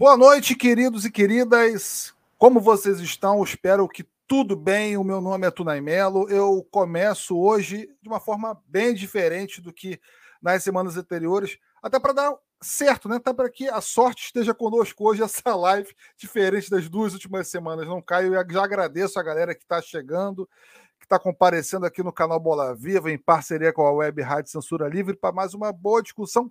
Boa noite, queridos e queridas. Como vocês estão? Espero que tudo bem. O meu nome é Tunay Melo. Eu começo hoje de uma forma bem diferente do que nas semanas anteriores, até para dar certo, né? Até para que a sorte esteja conosco hoje, essa live, diferente das duas últimas semanas. Não caio. Eu já agradeço a galera que está chegando, que está comparecendo aqui no canal Bola Viva, em parceria com a Web Rádio Censura Livre, para mais uma boa discussão.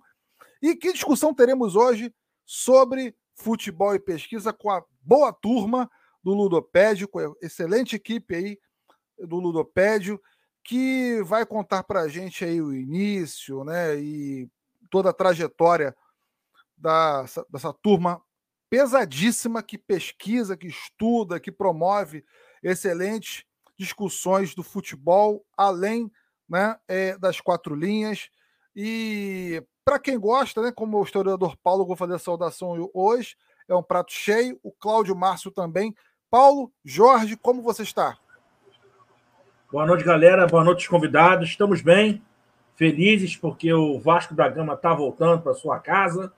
E que discussão teremos hoje sobre futebol e pesquisa com a boa turma do Ludopédio, com a excelente equipe aí do Ludopédio, que vai contar para a gente aí o início, né, e toda a trajetória da, dessa turma pesadíssima que pesquisa, que estuda, que promove excelentes discussões do futebol, além né, é, das quatro linhas. E para quem gosta, né, como o historiador Paulo, vou fazer a saudação hoje. É um prato cheio. O Cláudio Márcio também. Paulo, Jorge, como você está? Boa noite, galera. Boa noite, convidados. Estamos bem, felizes porque o Vasco da Gama está voltando para sua casa.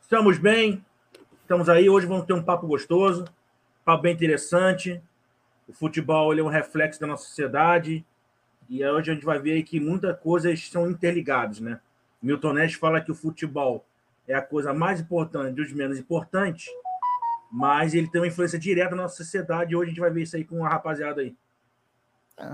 Estamos bem, estamos aí. Hoje vamos ter um papo gostoso, um papo bem interessante. O futebol é um reflexo da nossa sociedade e hoje a gente vai ver que muitas coisas são interligadas, né? Milton Neves fala que o futebol é a coisa mais importante dos menos importantes, mas ele tem uma influência direta na nossa sociedade e hoje a gente vai ver isso aí com a rapaziada aí. É,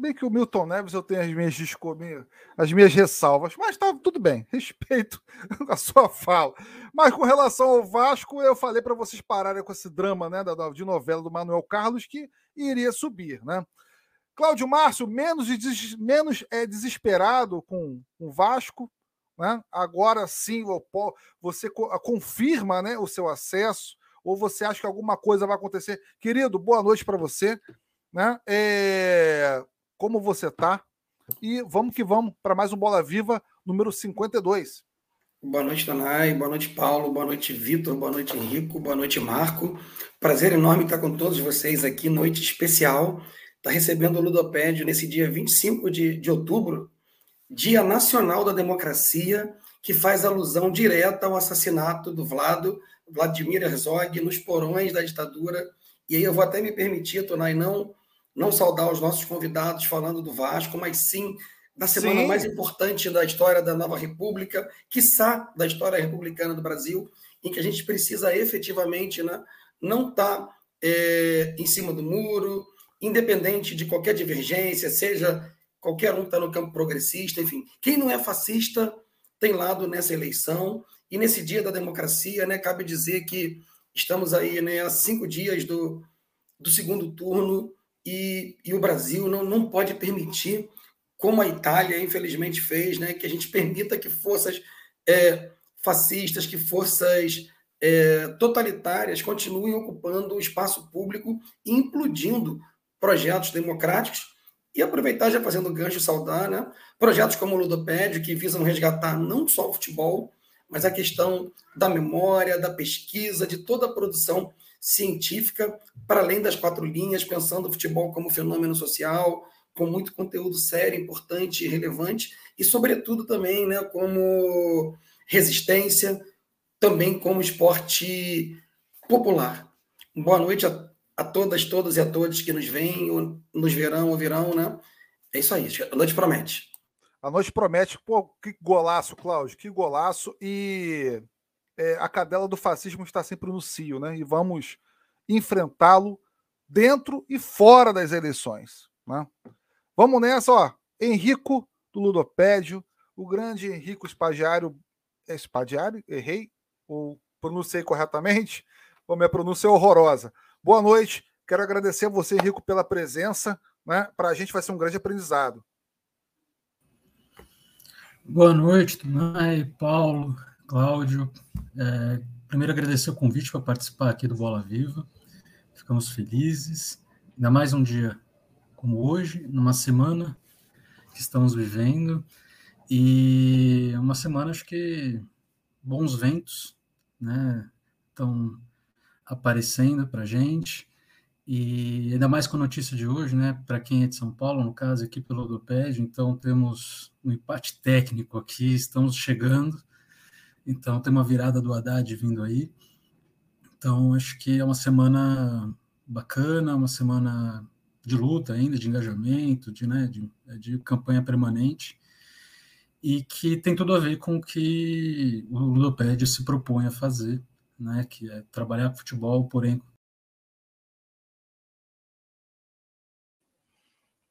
bem que o Milton Neves eu tenho as minhas, as minhas ressalvas, mas tá tudo bem, respeito a sua fala. Mas com relação ao Vasco, eu falei para vocês pararem com esse drama né, da, de novela do Manuel Carlos que iria subir, né? Cláudio Márcio, menos, menos é, desesperado com o Vasco, né? Agora sim você confirma né, o seu acesso, ou você acha que alguma coisa vai acontecer? Querido, boa noite para você. Né? É... Como você está? E vamos que vamos para mais um Bola Viva número 52. Boa noite, Tanay. Boa noite, Paulo. Boa noite, Vitor. Boa noite, Henrico. Boa noite, Marco. Prazer enorme estar com todos vocês aqui, noite especial. Está recebendo o Ludopédio nesse dia 25 de, de outubro, Dia Nacional da Democracia, que faz alusão direta ao assassinato do Vlado, Vladimir Herzog, nos porões da ditadura. E aí eu vou até me permitir, Tonai, não, não saudar os nossos convidados falando do Vasco, mas sim da semana sim. mais importante da história da nova república, quiçá da história republicana do Brasil, em que a gente precisa efetivamente né, não estar tá, é, em cima do muro, independente de qualquer divergência, seja qualquer um que está no campo progressista, enfim. Quem não é fascista tem lado nessa eleição. E nesse dia da democracia, né, cabe dizer que estamos aí né, a cinco dias do, do segundo turno e, e o Brasil não, não pode permitir, como a Itália infelizmente fez, né, que a gente permita que forças é, fascistas, que forças é, totalitárias continuem ocupando o espaço público e implodindo projetos democráticos e aproveitar já fazendo gancho saudar, né? Projetos como o Ludopédio, que visam resgatar não só o futebol, mas a questão da memória, da pesquisa, de toda a produção científica, para além das quatro linhas, pensando o futebol como fenômeno social, com muito conteúdo sério, importante e relevante, e, sobretudo, também né, como resistência, também como esporte popular. Boa noite a a todas, todos e a todos que nos veem, nos verão, ouvirão, né? É isso aí, a noite promete. A noite promete, pô, que golaço, Cláudio, que golaço. E é, a cadela do fascismo está sempre no cio, né? E vamos enfrentá-lo dentro e fora das eleições. Né? Vamos nessa, ó. Henrico do Ludopédio, o grande Henrico Espagiário. É Espagiário? Errei? Ou pronunciei corretamente? Ou minha pronúncia é horrorosa? Boa noite. Quero agradecer a você, Rico, pela presença. Né? Para a gente vai ser um grande aprendizado. Boa noite, Tunai, Paulo, Cláudio. É, primeiro, agradecer o convite para participar aqui do Bola Viva. Ficamos felizes. Ainda mais um dia como hoje, numa semana que estamos vivendo. E uma semana, acho que bons ventos, né? Estão aparecendo para gente. E ainda mais com a notícia de hoje, né? Para quem é de São Paulo, no caso aqui pelo Lodopédio, então temos um empate técnico aqui, estamos chegando. Então tem uma virada do Haddad vindo aí. Então acho que é uma semana bacana, uma semana de luta ainda, de engajamento, de, né, de, de campanha permanente e que tem tudo a ver com o que o Ludopédia se propõe a fazer, né, que é trabalhar com futebol, porém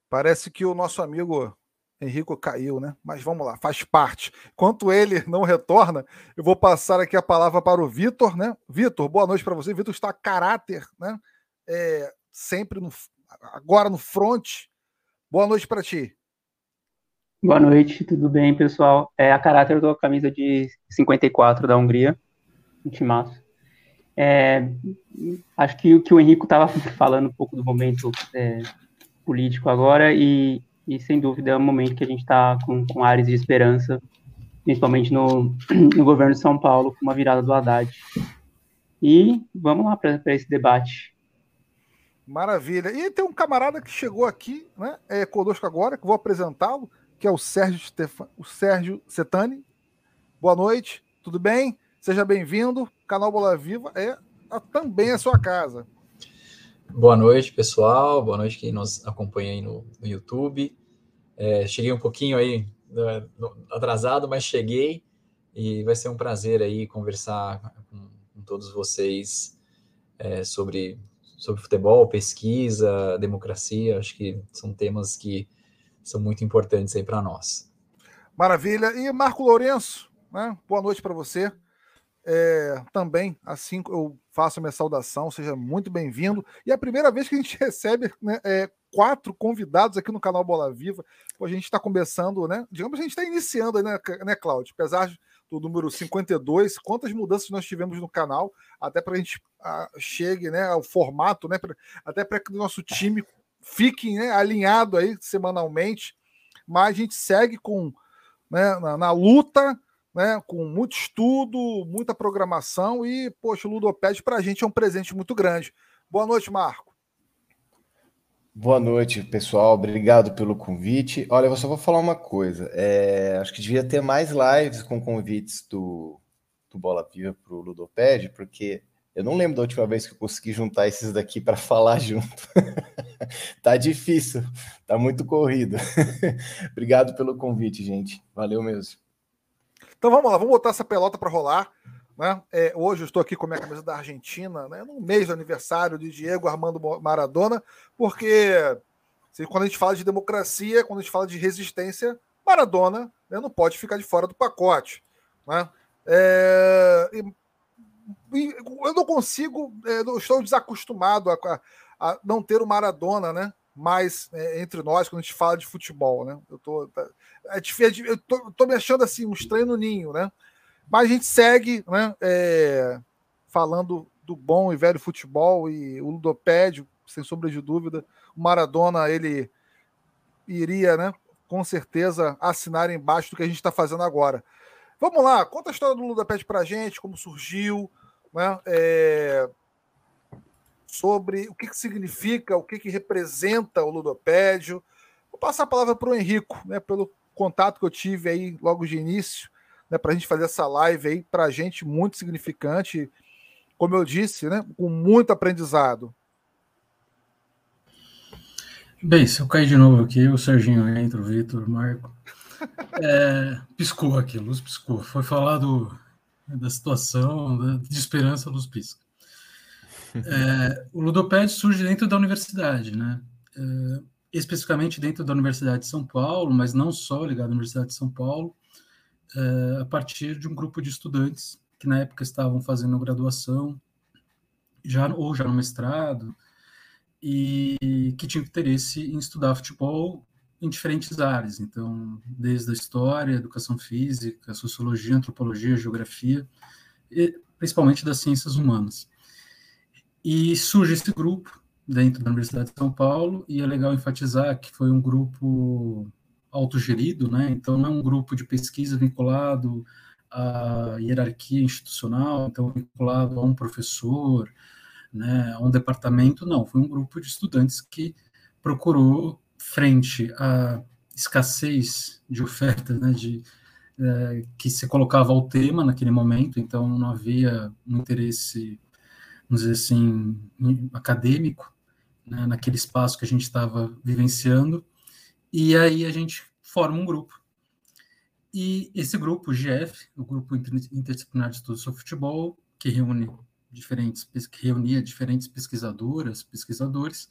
Parece que o nosso amigo Henrico caiu, né? Mas vamos lá, faz parte. Enquanto ele não retorna, eu vou passar aqui a palavra para o Vitor, né? Vitor, boa noite para você. Vitor está a caráter, né? É, sempre no, agora no front. Boa noite para ti. Boa noite, tudo bem, pessoal? É a caráter da camisa de 54 da Hungria, um timaço. É, acho que o que o Henrico estava falando um pouco do momento é, político agora e, e sem dúvida é um momento que a gente está com, com áreas de esperança, principalmente no, no governo de São Paulo, com uma virada do Haddad. E vamos lá para esse debate. Maravilha. E tem um camarada que chegou aqui, né, é, conosco agora, que vou apresentá-lo, que é o Sérgio, Stefan, o Sérgio Setani. Boa noite, tudo bem? Seja bem-vindo. Canal Bola Viva é a, também a sua casa. Boa noite, pessoal. Boa noite quem nos acompanha aí no, no YouTube. É, cheguei um pouquinho aí né, atrasado, mas cheguei e vai ser um prazer aí conversar com, com todos vocês é, sobre, sobre futebol, pesquisa, democracia. Acho que são temas que são muito importantes aí para nós. Maravilha. E Marco Lourenço, né? boa noite para você. É, também, assim eu faço a minha saudação, seja muito bem-vindo. E é a primeira vez que a gente recebe né, é, quatro convidados aqui no canal Bola Viva. Pô, a gente está começando, né? Digamos, a gente está iniciando, né, né, Cláudio? Apesar do número 52, quantas mudanças nós tivemos no canal, até para a gente chegue né, ao formato, né? Pra, até para que o nosso time fique né, alinhado aí semanalmente. Mas a gente segue com né, na, na luta né, com muito estudo, muita programação e, poxa, o Ludoped para a gente é um presente muito grande. Boa noite, Marco. Boa noite, pessoal. Obrigado pelo convite. Olha, eu só vou falar uma coisa. É, acho que devia ter mais lives com convites do, do Bola Viva para o Ludoped, porque eu não lembro da última vez que eu consegui juntar esses daqui para falar junto. tá difícil, tá muito corrido. Obrigado pelo convite, gente. Valeu mesmo. Então vamos lá, vamos botar essa pelota para rolar. Né? É, hoje eu estou aqui com a minha camisa da Argentina, né? no mês do aniversário de Diego Armando Maradona, porque quando a gente fala de democracia, quando a gente fala de resistência, Maradona né, não pode ficar de fora do pacote. Né? É, e, eu não consigo, é, eu estou desacostumado a, a, a, não ter o Maradona né, mais é, entre nós quando a gente fala de futebol. Né? Eu tô, tá, é eu tô, tô me achando assim, um estranho no ninho, né? Mas a gente segue, né? É, falando do bom e velho futebol e o Ludopédio, sem sombra de dúvida, o Maradona ele iria, né? Com certeza assinar embaixo do que a gente está fazendo agora. Vamos lá, conta a história do Ludopédio para a gente, como surgiu, né? É, sobre o que, que significa, o que, que representa o Ludopédio. Vou passar a palavra para o Henrico, né, pelo contato que eu tive aí logo de início, né, para a gente fazer essa live aí, para a gente muito significante, como eu disse, né, com muito aprendizado. Bem, se eu cair de novo aqui, o Serginho entra, o Vitor, o Marco. É, piscou aqui, a luz piscou. Foi falar do, da situação de esperança, a luz pisca. É, o Ludoped surge dentro da universidade, né? É, especificamente dentro da Universidade de São Paulo, mas não só ligado à Universidade de São Paulo, é, a partir de um grupo de estudantes que na época estavam fazendo graduação, já ou já no mestrado, e que tinham interesse em estudar futebol em diferentes áreas, então, desde a história, educação física, sociologia, antropologia, geografia, e principalmente das ciências humanas. E surge esse grupo dentro da Universidade de São Paulo, e é legal enfatizar que foi um grupo autogerido, né? Então não é um grupo de pesquisa vinculado à hierarquia institucional, então vinculado a um professor, né, a um departamento, não, foi um grupo de estudantes que procurou frente à escassez de oferta, né, de, é, que se colocava ao tema naquele momento, então não havia um interesse, vamos dizer assim, acadêmico, né, naquele espaço que a gente estava vivenciando, e aí a gente forma um grupo. E esse grupo, o GF, o Grupo Interdisciplinar de Estudos sobre Futebol, que reúne diferentes, que reunia diferentes pesquisadoras, pesquisadores,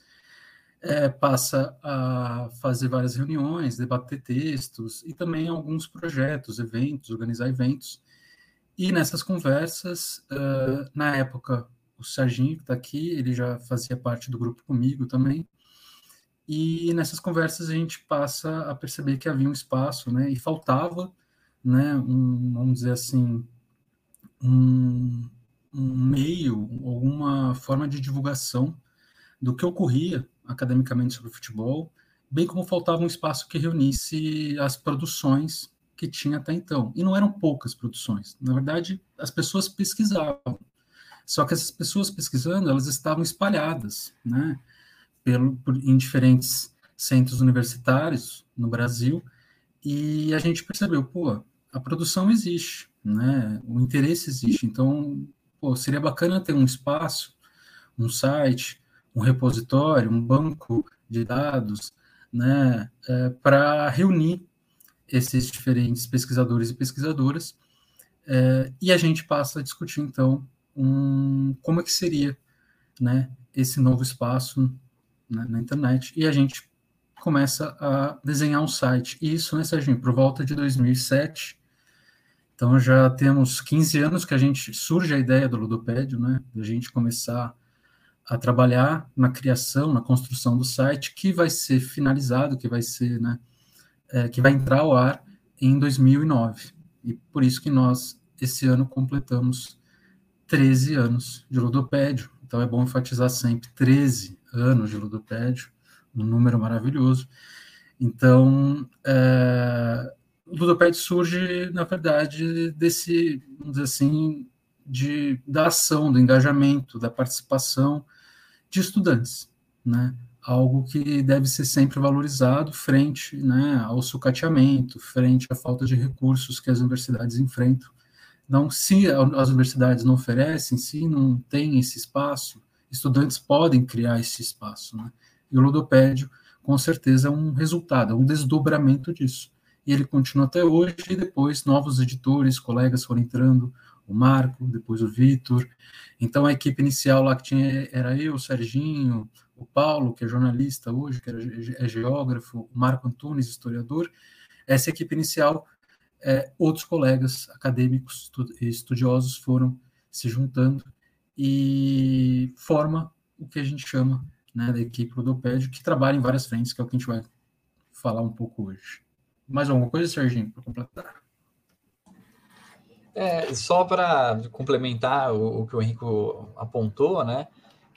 é, passa a fazer várias reuniões, debater textos e também alguns projetos, eventos, organizar eventos. E nessas conversas, uh, na época, o Serginho, que está aqui, ele já fazia parte do grupo comigo também. E nessas conversas a gente passa a perceber que havia um espaço, né? E faltava, né? Um, vamos dizer assim, um, um meio, alguma forma de divulgação do que ocorria academicamente sobre o futebol, bem como faltava um espaço que reunisse as produções que tinha até então. E não eram poucas produções. Na verdade, as pessoas pesquisavam. Só que essas pessoas pesquisando, elas estavam espalhadas, né, pelo, por, em diferentes centros universitários no Brasil, e a gente percebeu, pô, a produção existe, né, o interesse existe, então, pô, seria bacana ter um espaço, um site, um repositório, um banco de dados, né, é, para reunir esses diferentes pesquisadores e pesquisadoras, é, e a gente passa a discutir, então, um, como é que seria né, esse novo espaço né, na internet, e a gente começa a desenhar um site. E isso, né, Serginho, por volta de 2007, então já temos 15 anos que a gente surge a ideia do Ludopédio, né, a gente começar a trabalhar na criação, na construção do site, que vai ser finalizado, que vai ser, né, é, que vai entrar ao ar em 2009. E por isso que nós, esse ano, completamos 13 anos de ludopédio. Então é bom enfatizar sempre 13 anos de ludopédio, um número maravilhoso. Então, é, o ludopédio surge, na verdade, desse, vamos dizer assim, de, da ação, do engajamento, da participação de estudantes, né? Algo que deve ser sempre valorizado frente né, ao sucateamento, frente à falta de recursos que as universidades enfrentam. Então, se as universidades não oferecem, se não tem esse espaço, estudantes podem criar esse espaço. Né? E o ludopédio, com certeza, é um resultado, é um desdobramento disso. E ele continua até hoje, e depois novos editores, colegas foram entrando, o Marco, depois o Vitor. Então a equipe inicial lá que tinha era eu, o Serginho, o Paulo, que é jornalista hoje, que é geógrafo, o Marco Antunes, historiador. Essa equipe inicial, é, outros colegas acadêmicos e estudiosos foram se juntando e forma o que a gente chama né, da equipe Ludopédio, que trabalha em várias frentes, que é o que a gente vai falar um pouco hoje. Mais alguma coisa, Serginho, para completar? É, só para complementar o, o, que o Henrico apontou, né?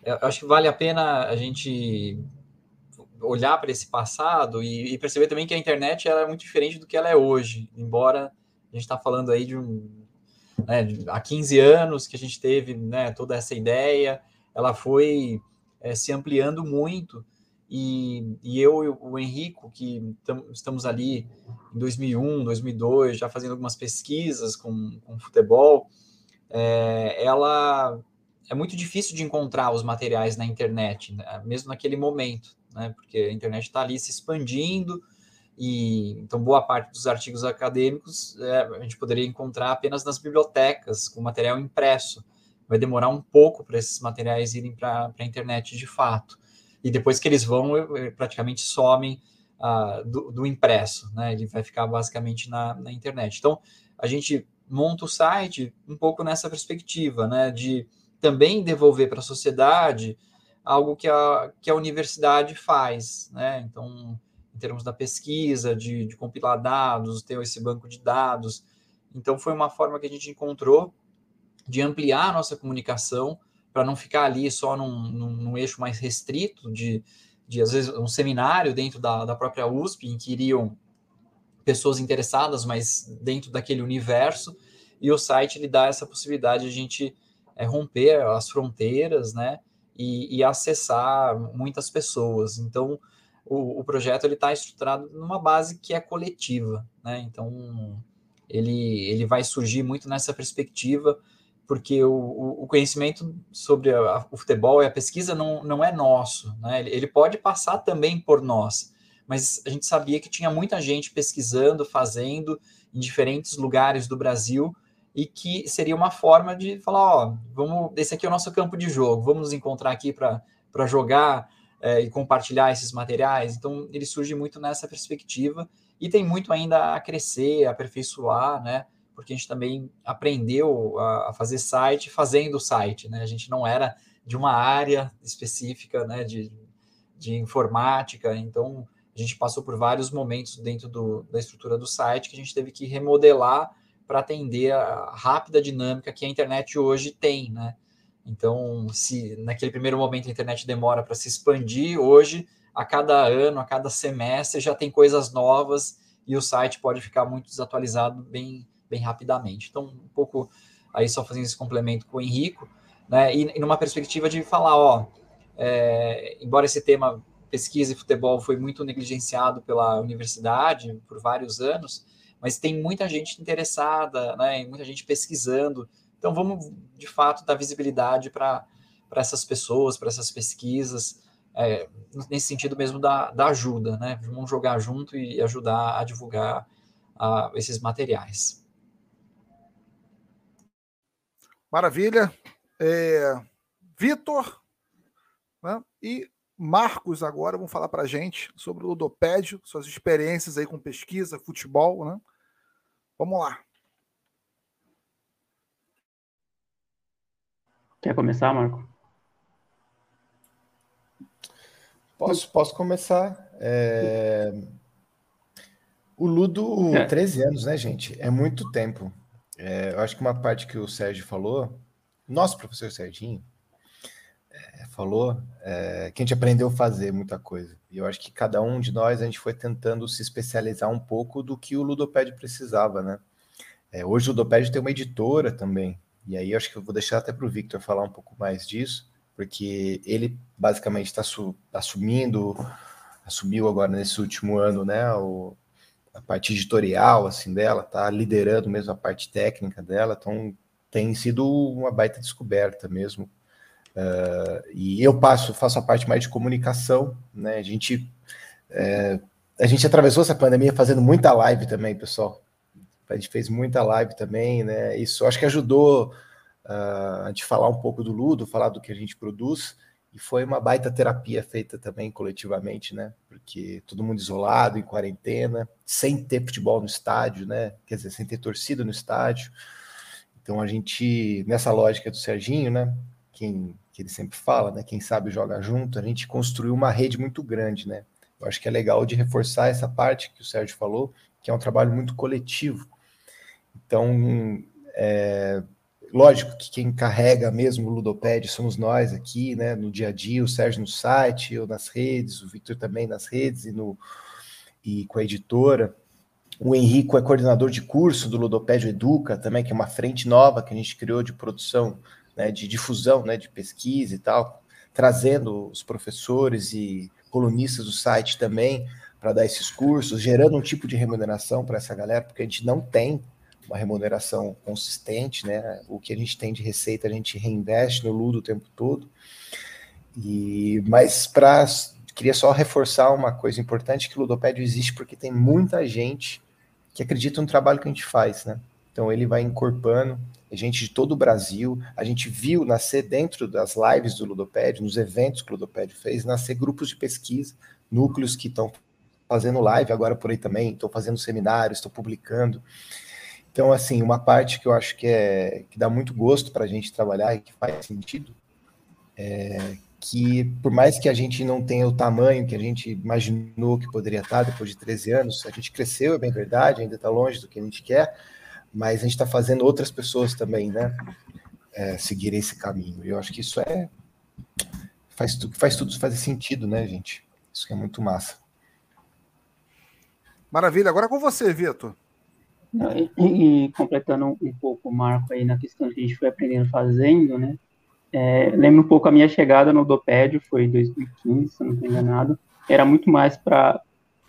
Eu acho que vale a pena a gente olhar para esse passado e, e, perceber também que a internet ela é muito diferente do que ela é hoje, embora a gente está falando aí de um né, há 15 anos que a gente teve né, toda essa ideia, ela foi é, se ampliando muito e, e eu e o Henrico, que tam, estamos ali em 2001, 2002, já fazendo algumas pesquisas com, com futebol, é, ela é muito difícil de encontrar os materiais na internet, né? mesmo naquele momento, né? porque a internet está ali se expandindo, e então boa parte dos artigos acadêmicos é, a gente poderia encontrar apenas nas bibliotecas, com material impresso. Vai demorar um pouco para esses materiais irem para a internet de fato e depois que eles vão, praticamente somem uh, do, do, impresso, né? Ele vai ficar basicamente na, na, internet. Então, a gente monta o site um pouco nessa perspectiva, né? De também devolver para a sociedade algo que a, que a universidade faz, né? Então, em termos da pesquisa, de, de compilar dados, ter esse banco de dados. Então, foi uma forma que a gente encontrou de ampliar a nossa comunicação para não ficar ali só num, num, num, eixo mais restrito de, de, às vezes, um seminário dentro da, da própria USP, em que iriam pessoas interessadas, mas dentro daquele universo, e o site ele dá essa possibilidade de a gente é, romper as fronteiras, né, e, e, acessar muitas pessoas. Então, o, o projeto ele está estruturado numa base que é coletiva, né, então ele, ele vai surgir muito nessa perspectiva, porque o, o conhecimento sobre a, o futebol e a pesquisa não, não é nosso, né? ele, ele pode passar também por nós, mas a gente sabia que tinha muita gente pesquisando, fazendo em diferentes lugares do Brasil, e que seria uma forma de falar, ó, vamos, esse aqui é o nosso campo de jogo, vamos nos encontrar aqui para jogar é, e compartilhar esses materiais. Então, ele surge muito nessa perspectiva e tem muito ainda a crescer, a aperfeiçoar, né? Porque a gente também aprendeu a, a fazer site fazendo o site, né? A gente não era de uma área específica, né? De, de informática, então a gente passou por vários momentos dentro do, da estrutura do site que a gente teve que remodelar para atender a rápida dinâmica que a internet hoje tem, né? Então, se naquele primeiro momento a internet demora para se expandir, hoje, a cada ano, a cada semestre, já tem coisas novas e o site pode ficar muito desatualizado bem, bem rapidamente. Então, um pouco aí só fazendo esse complemento com o Henrico, né? E, e numa perspectiva de falar, ó, é, embora esse tema pesquisa e futebol foi muito negligenciado pela universidade por vários anos, mas tem muita gente interessada, né? Muita gente pesquisando então, vamos, de fato, dar visibilidade para essas pessoas, para essas pesquisas, é, nesse sentido mesmo da, da ajuda, né? Vamos jogar junto e ajudar a divulgar a, esses materiais. Maravilha. É, Vitor né? e Marcos agora vão falar para a gente sobre o Ludopédio, suas experiências aí com pesquisa, futebol, né? Vamos lá. Quer começar, Marco? Posso, posso começar. É... O Ludo, é. 13 anos, né, gente? É muito tempo. É, eu acho que uma parte que o Sérgio falou, nosso professor Serginho, falou é, que a gente aprendeu a fazer muita coisa. E eu acho que cada um de nós, a gente foi tentando se especializar um pouco do que o Ludopédio precisava, né? É, hoje o Ludopédio tem uma editora também, e aí acho que eu vou deixar até para o Victor falar um pouco mais disso, porque ele basicamente está assumindo, assumiu agora nesse último ano, né, o, a parte editorial assim dela, tá liderando mesmo a parte técnica dela, então tem sido uma baita descoberta mesmo. Uh, e eu passo, faço a parte mais de comunicação, né? A gente é, a gente atravessou essa pandemia fazendo muita live também, pessoal. A gente fez muita live também, né? Isso acho que ajudou uh, a gente falar um pouco do Ludo, falar do que a gente produz, e foi uma baita terapia feita também coletivamente, né? Porque todo mundo isolado, em quarentena, sem ter futebol no estádio, né? Quer dizer, sem ter torcida no estádio. Então a gente, nessa lógica do Serginho, né? Quem que ele sempre fala, né? Quem sabe joga junto, a gente construiu uma rede muito grande, né? Eu acho que é legal de reforçar essa parte que o Sérgio falou, que é um trabalho muito coletivo. Então, é, lógico que quem carrega mesmo o Ludoped somos nós aqui, né, no dia a dia, o Sérgio no site, eu nas redes, o Victor também nas redes e, no, e com a editora. O Henrico é coordenador de curso do Ludopédio Educa, também, que é uma frente nova que a gente criou de produção, né, de difusão, né, de pesquisa e tal, trazendo os professores e colunistas do site também para dar esses cursos, gerando um tipo de remuneração para essa galera, porque a gente não tem uma remuneração consistente, né? O que a gente tem de receita a gente reinveste no Ludo o tempo todo. E mas para queria só reforçar uma coisa importante que o Ludopédio existe porque tem muita gente que acredita no trabalho que a gente faz, né? Então ele vai incorporando gente de todo o Brasil. A gente viu nascer dentro das lives do Ludopédio, nos eventos que o Ludopédio fez, nascer grupos de pesquisa, núcleos que estão fazendo live agora por aí também, estão fazendo seminários, estão publicando. Então, assim, uma parte que eu acho que, é, que dá muito gosto para a gente trabalhar e que faz sentido é que, por mais que a gente não tenha o tamanho que a gente imaginou que poderia estar depois de 13 anos, a gente cresceu, é bem verdade, ainda está longe do que a gente quer, mas a gente está fazendo outras pessoas também, né, é, seguirem esse caminho. E eu acho que isso é. Faz, faz tudo fazer sentido, né, gente? Isso que é muito massa. Maravilha. Agora é com você, Vitor. E, e, completando um pouco o marco aí na questão que a gente foi aprendendo fazendo, né? É, lembro um pouco a minha chegada no Dopédio, foi em 2015, se não estou enganado. Era muito mais para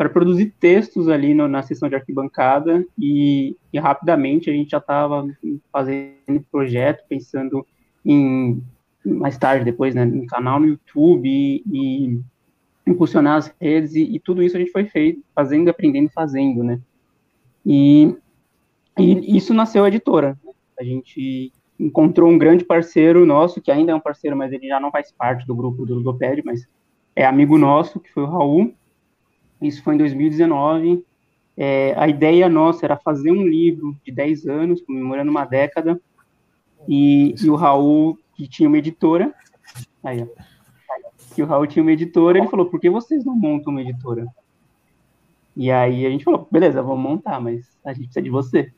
para produzir textos ali no, na sessão de arquibancada e, e rapidamente a gente já estava fazendo projeto, pensando em mais tarde depois, né, no canal no YouTube e, e impulsionar as redes e, e, tudo isso a gente foi feito, fazendo, aprendendo, fazendo, né? E, e isso nasceu a editora. A gente encontrou um grande parceiro nosso, que ainda é um parceiro, mas ele já não faz parte do grupo do Ludoped, mas é amigo nosso, que foi o Raul. Isso foi em 2019. É, a ideia nossa era fazer um livro de 10 anos, comemorando uma década, e, e o Raul, que tinha uma editora, aí, que o Raul tinha uma editora, ele falou, por que vocês não montam uma editora? E aí a gente falou, beleza, vamos montar, mas a gente precisa de você.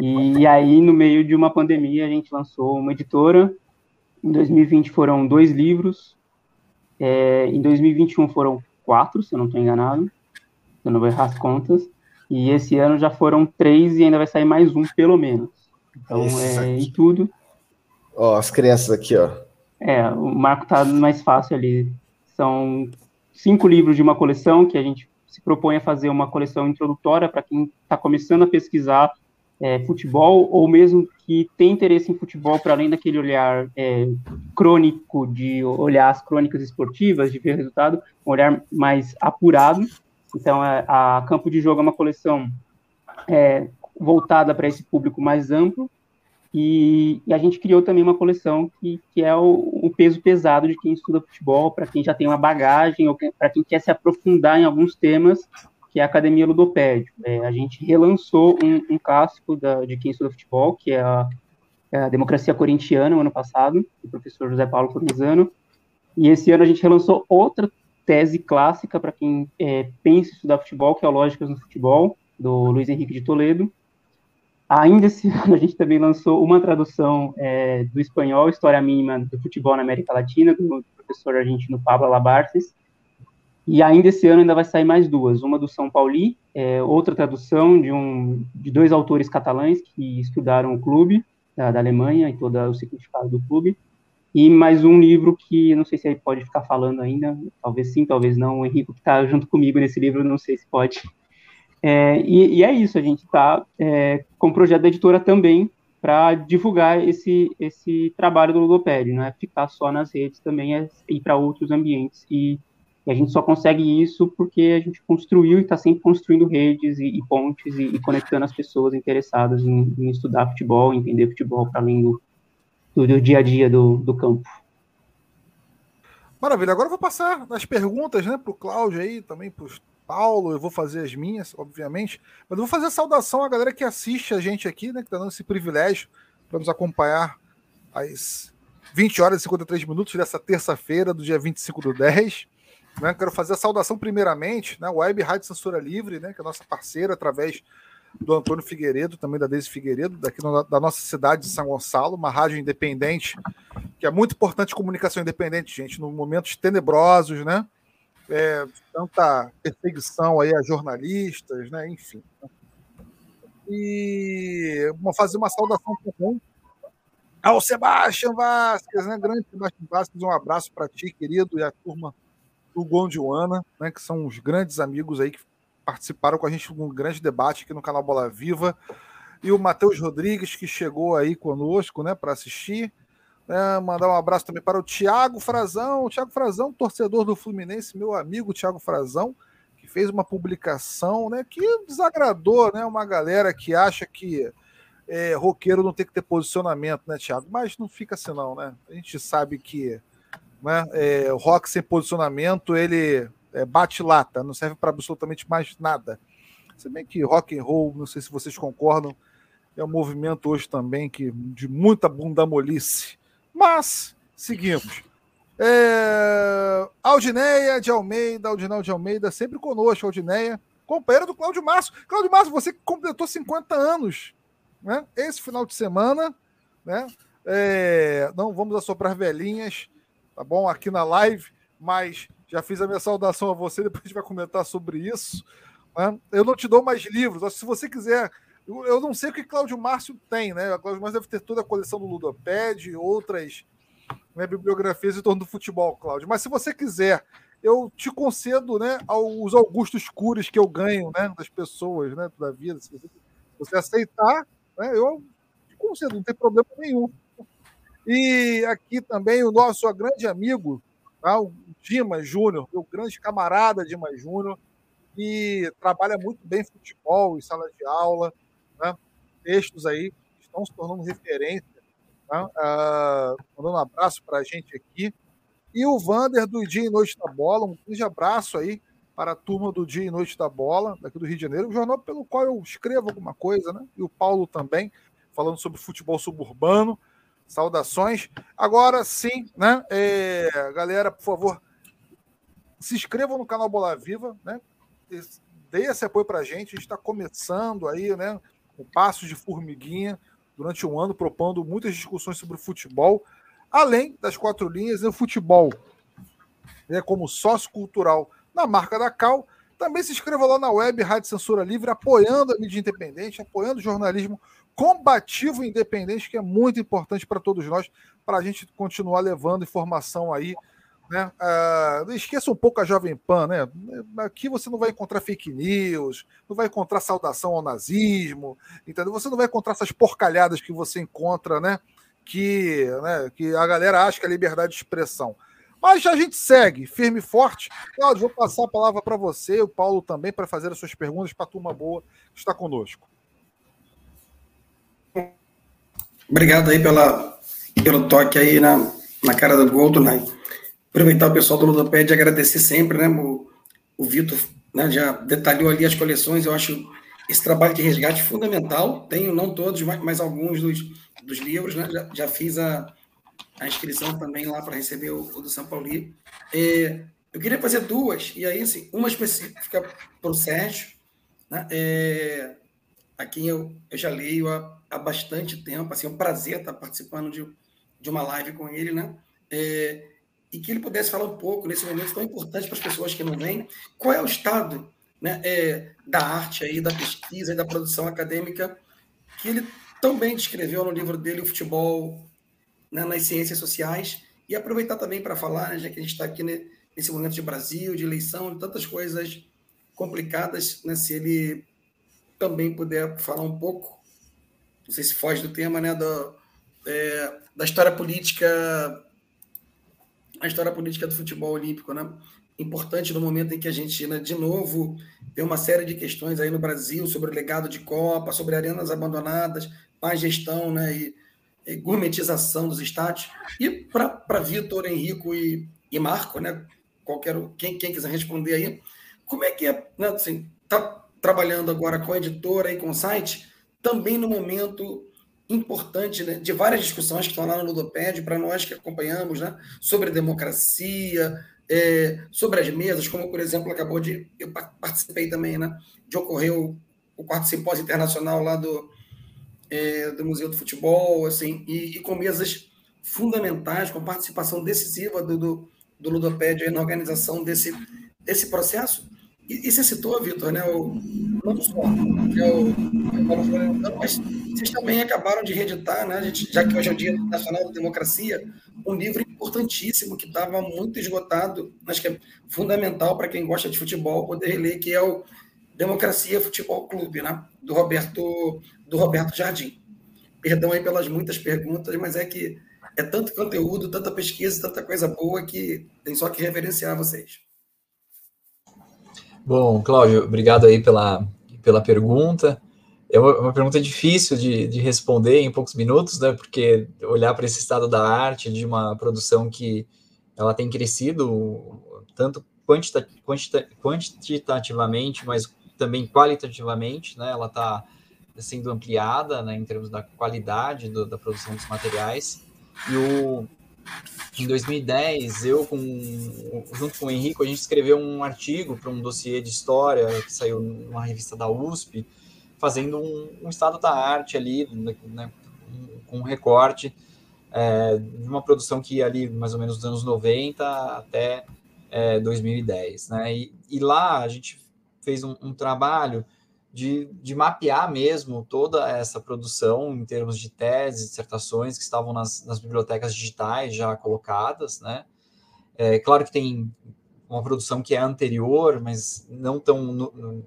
E, e aí, no meio de uma pandemia, a gente lançou uma editora. Em 2020 foram dois livros. É, em 2021 foram quatro, se eu não estou enganado. Eu não vou errar as contas. E esse ano já foram três e ainda vai sair mais um, pelo menos. Então, é, e tudo. Ó, as crianças aqui, ó. É, o marco tá mais fácil ali. São cinco livros de uma coleção que a gente se propõe a fazer uma coleção introdutória para quem está começando a pesquisar é, futebol ou mesmo que tem interesse em futebol para além daquele olhar é, crônico de olhar as crônicas esportivas, de ver resultado, um olhar mais apurado. Então, é, a Campo de Jogo é uma coleção é, voltada para esse público mais amplo, e, e, a gente criou também uma coleção que, que é o, o peso pesado de quem estuda futebol, para quem já tem uma bagagem, ou para quem quer se aprofundar em alguns temas, que é a Academia Ludopédio. É, a gente relançou um, um clássico da, de quem estuda futebol, que é a, é a Democracia Corintiana, no ano passado, do professor José Paulo Cornizano, e esse ano a gente relançou outra tese clássica para quem é, pensa em estudar futebol, que é o Lógicas no Futebol, do Luiz Henrique de Toledo, Ainda esse ano, a gente também lançou uma tradução é, do espanhol, História Mínima do Futebol na América Latina, do professor argentino Pablo Alabartes. E ainda esse ano ainda vai sair mais duas, uma do São Pauli, é, outra tradução de, um, de dois autores catalães que estudaram o clube da, da Alemanha e todo o significado do clube, e mais um livro que não sei se aí pode ficar falando ainda, talvez sim, talvez não, o Henrique que está junto comigo nesse livro, não sei se pode. É, e, e, é isso, a gente está é, com o projeto da editora também para divulgar esse, esse trabalho do Ludopédio, não é ficar só nas redes, também é ir para outros ambientes. E, e, a gente só consegue isso porque a gente construiu e está sempre construindo redes e, e pontes e, e, conectando as pessoas interessadas em, em estudar futebol, entender futebol para além do, do, do, dia a dia do, do campo. Maravilha, agora eu vou passar as perguntas né, para o Cláudio aí, também para os Paulo, eu vou fazer as minhas, obviamente, mas eu vou fazer a saudação à galera que assiste a gente aqui, né, que está dando esse privilégio para nos acompanhar às 20 horas e 53 minutos dessa terça-feira, do dia 25 do 10. Né, quero fazer a saudação primeiramente, né, Web Rádio Censura Livre, né, que é a nossa parceira, através do Antônio Figueiredo, também da Deise Figueiredo, daqui no, da nossa cidade de São Gonçalo, uma rádio independente, que é muito importante comunicação independente, gente, nos momentos tenebrosos, né? é, tanta perseguição aí a jornalistas, né? enfim. E vou fazer uma saudação comum ao Sebastião Vasquez, né? Grande Sebastião Vasquez, um abraço para ti, querido, e a turma do Gondiana, né? Que são os grandes amigos aí que participaram com a gente num grande debate aqui no canal Bola Viva. E o Matheus Rodrigues, que chegou aí conosco, né, para assistir. É, mandar um abraço também para o Tiago Frazão. O Tiago Frazão, torcedor do Fluminense, meu amigo Tiago Frazão, que fez uma publicação né, que desagradou né, uma galera que acha que é, roqueiro não tem que ter posicionamento, né, Tiago? Mas não fica assim, não, né? A gente sabe que né, é, o rock sem posicionamento ele é, bate lata, não serve para absolutamente mais nada. Se bem que rock and roll, não sei se vocês concordam, é um movimento hoje também que de muita bunda molice mas, seguimos. É... Aldineia de Almeida, Aldinal de Almeida, sempre conosco, Aldineia, companheira do Cláudio Márcio. Cláudio Márcio, você completou 50 anos, né? Esse final de semana, né? É... Não vamos assoprar velhinhas, tá bom? Aqui na live, mas já fiz a minha saudação a você, depois a gente vai comentar sobre isso. Né? Eu não te dou mais livros, se você quiser eu, não sei o que Cláudio Márcio tem, né? O Cláudio Márcio deve ter toda a coleção do Ludoped, outras né, bibliografias em torno do futebol, Cláudio. Mas se você quiser eu te concedo né, os augustos curos que eu ganho né, das pessoas né, da vida. Se você aceitar, né, eu te concedo, não tem problema nenhum. E aqui também o nosso grande amigo, tá, o Dimas Júnior, meu grande camarada Dimas Júnior, que trabalha muito bem futebol em sala de aula, né, textos aí estão se tornando referência. Tá? Ah, mandando um abraço para a gente aqui. E o Vander do Dia e Noite da Bola, um grande abraço aí para a turma do Dia e Noite da Bola, daqui do Rio de Janeiro, o jornal pelo qual eu escrevo alguma coisa, né? E o Paulo também, falando sobre futebol suburbano. Saudações. Agora sim, né? É, galera, por favor, se inscrevam no canal Bola Viva, né? Dê esse apoio para a gente. A gente está começando aí, né? O passo de formiguinha durante um ano, propondo muitas discussões sobre futebol além das quatro linhas, o futebol né, como sócio cultural na marca da Cal. Também se inscreva lá na web Rádio Censura Livre, apoiando a mídia independente, apoiando o jornalismo combativo independente, que é muito importante para todos nós, para a gente continuar levando informação aí. Né? Uh, esqueça um pouco a Jovem Pan, né? Aqui você não vai encontrar fake news, não vai encontrar saudação ao nazismo, entendeu? Você não vai encontrar essas porcalhadas que você encontra, né? que, né, que a galera acha que é liberdade de expressão. Mas a gente segue, firme e forte. Cláudio, vou passar a palavra para você, o Paulo também, para fazer as suas perguntas para a turma boa que está conosco. Obrigado aí pela, pelo toque aí na, na cara do gol, né? Aproveitar o pessoal do Ludoped e agradecer sempre, né? O, o Vitor né, já detalhou ali as coleções, eu acho esse trabalho de resgate fundamental. Tenho, não todos, mas, mas alguns dos, dos livros, né? Já, já fiz a, a inscrição também lá para receber o, o, do São Paulo. É, eu queria fazer duas, e aí, assim, uma específica para o Sérgio, né? É, a quem eu, eu já leio há, há bastante tempo, assim, é um prazer estar participando de, de uma live com ele, né? É, e que ele pudesse falar um pouco nesse momento tão importante para as pessoas que não vêm, qual é o estado né, é, da arte aí, da pesquisa e da produção acadêmica que ele também descreveu no livro dele o futebol né, nas ciências sociais e aproveitar também para falar, né, já que a gente está aqui nesse momento de Brasil, de eleição, de tantas coisas complicadas, né, se ele também puder falar um pouco, não sei se foge do tema, né, do, é, da história política, a história política do futebol olímpico, né? Importante no momento em que a gente, né, de novo, tem uma série de questões aí no Brasil sobre o legado de Copa, sobre arenas abandonadas, má gestão né, e, e gourmetização dos estádios. E para Vitor, Henrico e, e Marco, né, qualquer, quem, quem quiser responder aí, como é que é, né, assim, tá trabalhando agora com a editora e com o site, também no momento importante né, de várias discussões que estão lá no Ludoped, para nós que acompanhamos, né, sobre democracia, é, sobre as mesas, como, por exemplo, acabou de. Eu participei também, né, de ocorrer o, o quarto simpósio internacional lá do, é, do Museu do Futebol, assim, e, e, com mesas fundamentais, com participação decisiva do, do, do na organização desse, desse processo. E, e você citou, Vitor, né, o, não só é o, o mas vocês também acabaram de reeditar, né, gente, já que hoje é o Dia Nacional da Democracia, um livro importantíssimo que estava muito esgotado, acho que é fundamental para quem gosta de futebol poder ler, que é o Democracia Futebol Clube, né? do Roberto do Roberto Jardim. Perdão aí pelas muitas perguntas, mas é que é tanto conteúdo, tanta pesquisa, tanta coisa boa que tem só que reverenciar vocês. Bom, Cláudio, obrigado aí pela, pela pergunta. É uma, uma pergunta difícil de, de, responder em poucos minutos, né? Porque olhar para esse estado da arte, de uma produção que ela tem crescido tanto quantita, quantita, quantitativamente, mas também qualitativamente, né? Ela está sendo ampliada, né, em termos da qualidade do, da produção dos materiais. E o, em 2010, eu com, junto com o Henrico, a gente escreveu um artigo para um dossiê de história que saiu numa revista da USP, fazendo um, um estado da arte ali, né, com um recorte é, de uma produção que ia ali mais ou menos dos anos 90 até é, 2010. Né? E, e lá a gente fez um, um trabalho de, de, mapear mesmo toda essa produção em termos de teses, dissertações que estavam nas, nas bibliotecas digitais já colocadas, né? É claro que tem uma produção que é anterior, mas não tão no,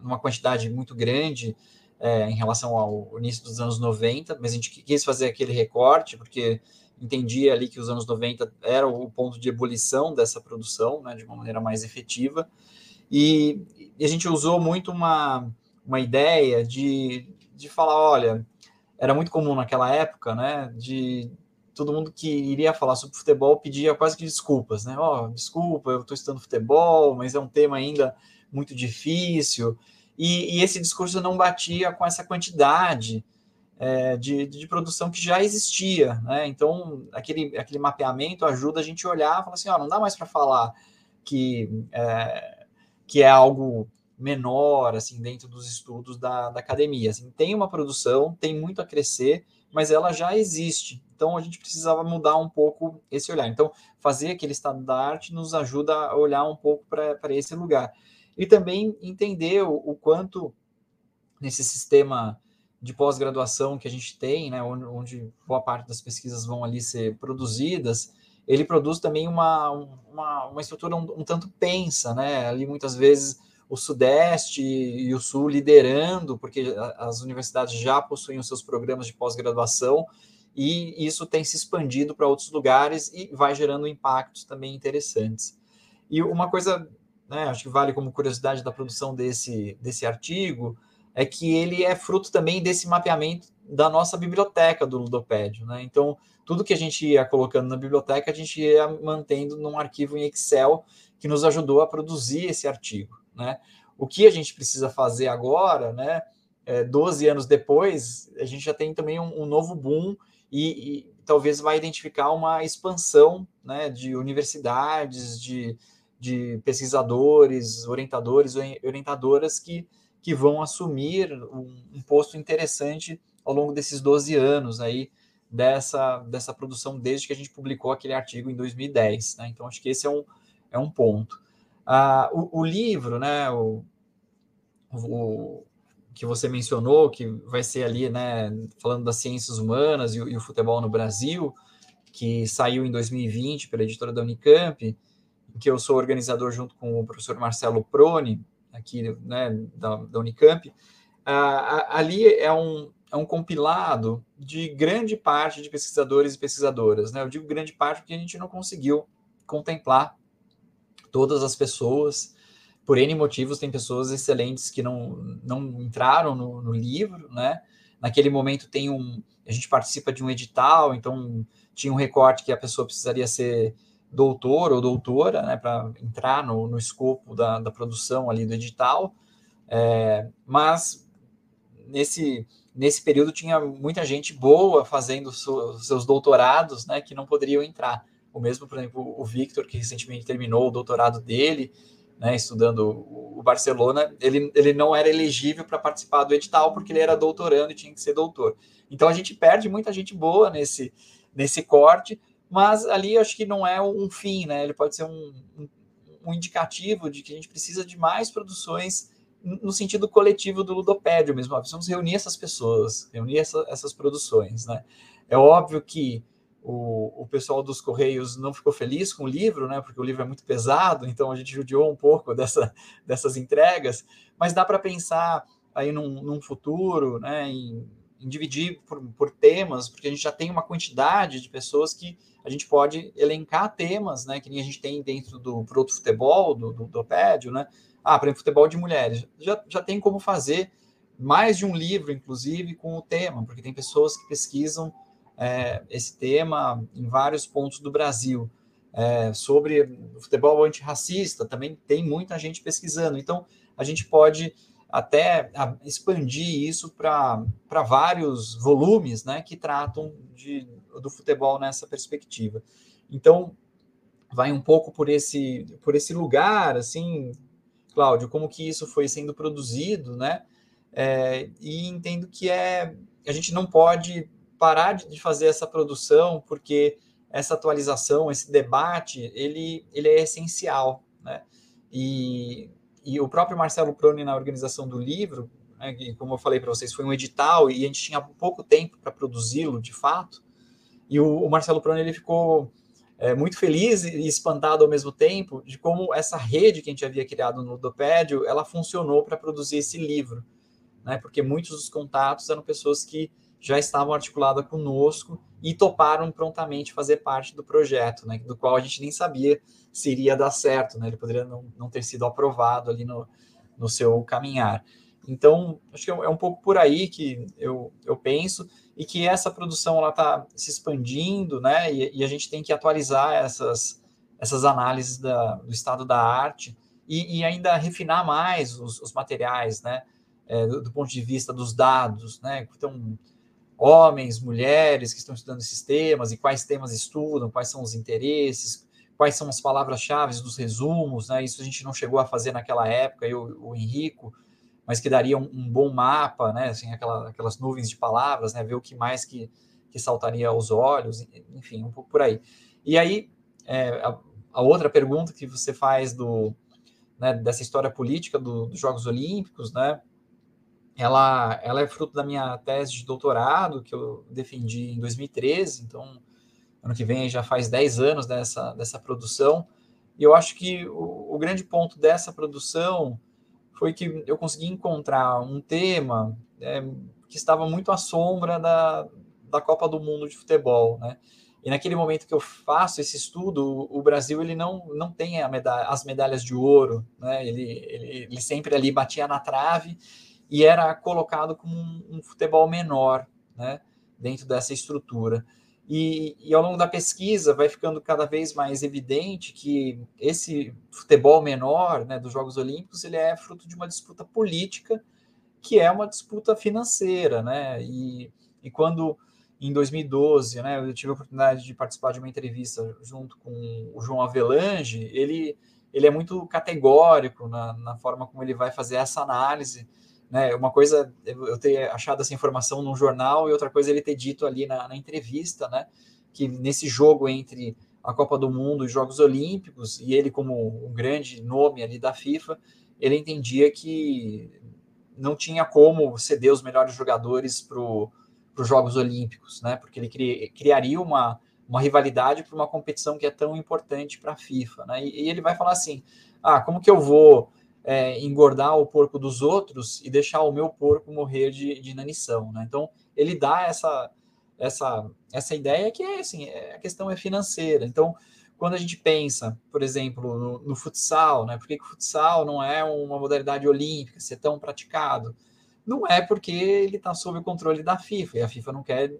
numa quantidade muito grande é, em relação ao início dos anos 90, mas a gente quis fazer aquele recorte, porque entendia ali que os anos 90 era o ponto de ebulição dessa produção, né, de uma maneira mais efetiva, e, e a gente usou muito uma, uma ideia de, de falar, olha, era muito comum naquela época, né, de todo mundo que iria falar sobre futebol pedia quase que desculpas, né, ó, oh, desculpa, eu estou estudando futebol, mas é um tema ainda muito difícil, e, e esse discurso não batia com essa quantidade é, de, de, produção que já existia, né? Então, aquele, aquele mapeamento ajuda a gente a olhar e falar assim, ó, não dá mais para falar que é, que é algo menor, assim, dentro dos estudos da, da academia. Assim, tem uma produção, tem muito a crescer, mas ela já existe. Então, a gente precisava mudar um pouco esse olhar. Então, fazer aquele estado da arte nos ajuda a olhar um pouco para esse lugar. E também entender o, o quanto nesse sistema de pós-graduação que a gente tem, né, onde, onde, boa parte das pesquisas vão ali ser produzidas, ele produz também uma, uma, uma estrutura um, um, tanto pensa, né, ali muitas vezes o Sudeste e o Sul liderando, porque as universidades já possuem os seus programas de pós-graduação, e isso tem se expandido para outros lugares e vai gerando impactos também interessantes. E uma coisa, né, acho que vale como curiosidade da produção desse, desse artigo, é que ele é fruto também desse mapeamento da nossa biblioteca do Ludopédio, né? Então, tudo que a gente ia colocando na biblioteca, a gente ia mantendo num arquivo em Excel que nos ajudou a produzir esse artigo, né? O que a gente precisa fazer agora, né? É, 12 anos depois, a gente já tem também um, um novo boom e, e, talvez vai identificar uma expansão, né? De universidades, de, de pesquisadores, orientadores, orientadoras que que vão assumir um, um posto interessante ao longo desses 12 anos aí dessa, dessa produção desde que a gente publicou aquele artigo em 2010. Né? Então, acho que esse é um, é um ponto. Ah, o, o, livro, né, o, o, que você mencionou, que vai ser ali, né, falando das ciências humanas e, e o futebol no Brasil, que saiu em 2020 pela editora da Unicamp, que eu sou organizador junto com o professor Marcelo Proni, aqui né, da, da Unicamp, ah, ali é um, é um compilado de grande parte de pesquisadores e pesquisadoras. Né? Eu digo grande parte porque a gente não conseguiu contemplar todas as pessoas. Por N motivos, tem pessoas excelentes que não, não entraram no, no livro, né? Naquele momento tem um. A gente participa de um edital, então tinha um recorte que a pessoa precisaria ser doutor ou doutora, né, para entrar no, no escopo da, da produção ali do edital, é, mas nesse, nesse período tinha muita gente boa fazendo seus doutorados, né, que não poderiam entrar. O mesmo, por exemplo, o Victor, que recentemente terminou o doutorado dele, né, estudando o Barcelona, ele, ele não era elegível para participar do edital porque ele era doutorando e tinha que ser doutor. Então a gente perde muita gente boa nesse, nesse corte, mas ali acho que não é um fim, né? Ele pode ser um, um, um indicativo de que a gente precisa de mais produções no sentido coletivo do ludopédio mesmo. Precisamos reunir essas pessoas, reunir essa, essas produções, né? É óbvio que o, o pessoal dos Correios não ficou feliz com o livro, né? Porque o livro é muito pesado, então a gente judiou um pouco dessa, dessas entregas, mas dá para pensar aí num, num futuro, né? Em, em dividir por, por temas, porque a gente já tem uma quantidade de pessoas que a gente pode elencar temas, né, que nem a gente tem dentro do Proto Futebol, do, do, do Pédio, né? Ah, por exemplo, futebol de mulheres. Já, já tem como fazer mais de um livro, inclusive, com o tema, porque tem pessoas que pesquisam é, esse tema em vários pontos do Brasil. É, sobre futebol antirracista, também tem muita gente pesquisando. Então, a gente pode até expandir isso para vários volumes né, que tratam de, do futebol nessa perspectiva. Então, vai um pouco por esse, por esse lugar, assim, Cláudio, como que isso foi sendo produzido, né? É, e entendo que é a gente não pode parar de fazer essa produção porque essa atualização, esse debate, ele, ele é essencial, né? E e o próprio Marcelo Proni, na organização do livro, né, que, como eu falei para vocês, foi um edital e a gente tinha pouco tempo para produzi-lo, de fato, e o, o, Marcelo Proni ele ficou é, muito feliz e espantado ao mesmo tempo de como essa rede que a gente havia criado no Ludopédio, ela funcionou para produzir esse livro, né? Porque muitos dos contatos eram pessoas que já estavam articuladas conosco e toparam prontamente fazer parte do projeto, né? Do qual a gente nem sabia se iria dar certo, né? Ele poderia não, não ter sido aprovado ali no, no seu caminhar. Então, acho que é um pouco por aí que eu, eu penso e que essa produção ela está se expandindo, né? E, e, a gente tem que atualizar essas, essas análises da, do estado da arte e, e ainda refinar mais os, os materiais, né? É, do, do, ponto de vista dos dados, né? Então, homens, mulheres que estão estudando esses temas e quais temas estudam, quais são os interesses, quais são as palavras-chave dos resumos, né? Isso a gente não chegou a fazer naquela época, eu, o Henrico, mas que daria um, um bom mapa, né? Assim, aquela, aquelas nuvens de palavras, né? Ver o que mais que, que saltaria aos olhos, enfim, um pouco por aí. E aí, é, a, a, outra pergunta que você faz do, né, dessa história política do, dos Jogos Olímpicos, né? Ela, ela é fruto da minha tese de doutorado que eu defendi em 2013, então ano que vem já faz 10 anos dessa, dessa produção. E eu acho que o, o grande ponto dessa produção foi que eu consegui encontrar um tema é, que estava muito à sombra da, da Copa do Mundo de futebol, né? E naquele momento que eu faço esse estudo, o Brasil ele não, não tem medalha, as medalhas de ouro, né? Ele, ele, ele, sempre ali batia na trave e era colocado como um, um futebol menor, né? Dentro dessa estrutura. E, e, ao longo da pesquisa vai ficando cada vez mais evidente que esse futebol menor né, dos Jogos Olímpicos ele é fruto de uma disputa política que é uma disputa financeira, né? E, e quando em 2012, né, eu tive a oportunidade de participar de uma entrevista junto com o João Avelange, ele ele é muito categórico na, na forma como ele vai fazer essa análise né? Uma coisa eu ter achado essa informação num jornal e outra coisa ele ter dito ali na, na entrevista, né? Que nesse jogo entre a Copa do Mundo e os Jogos Olímpicos, e ele, como um grande nome ali da FIFA, ele entendia que não tinha como ceder os melhores jogadores para os Jogos Olímpicos, né? Porque ele cri, criaria uma, uma rivalidade para uma competição que é tão importante para a FIFA, né? E, e, ele vai falar assim: ah, como que eu vou é, engordar o porco dos outros e deixar o meu porco morrer de, de inanição, né? Então ele dá essa essa essa ideia que é assim, é, a questão é financeira. Então quando a gente pensa, por exemplo, no, no futsal, né? Por que, que o futsal não é uma modalidade olímpica, ser tão praticado? Não é porque ele está sob o controle da FIFA e a FIFA não quer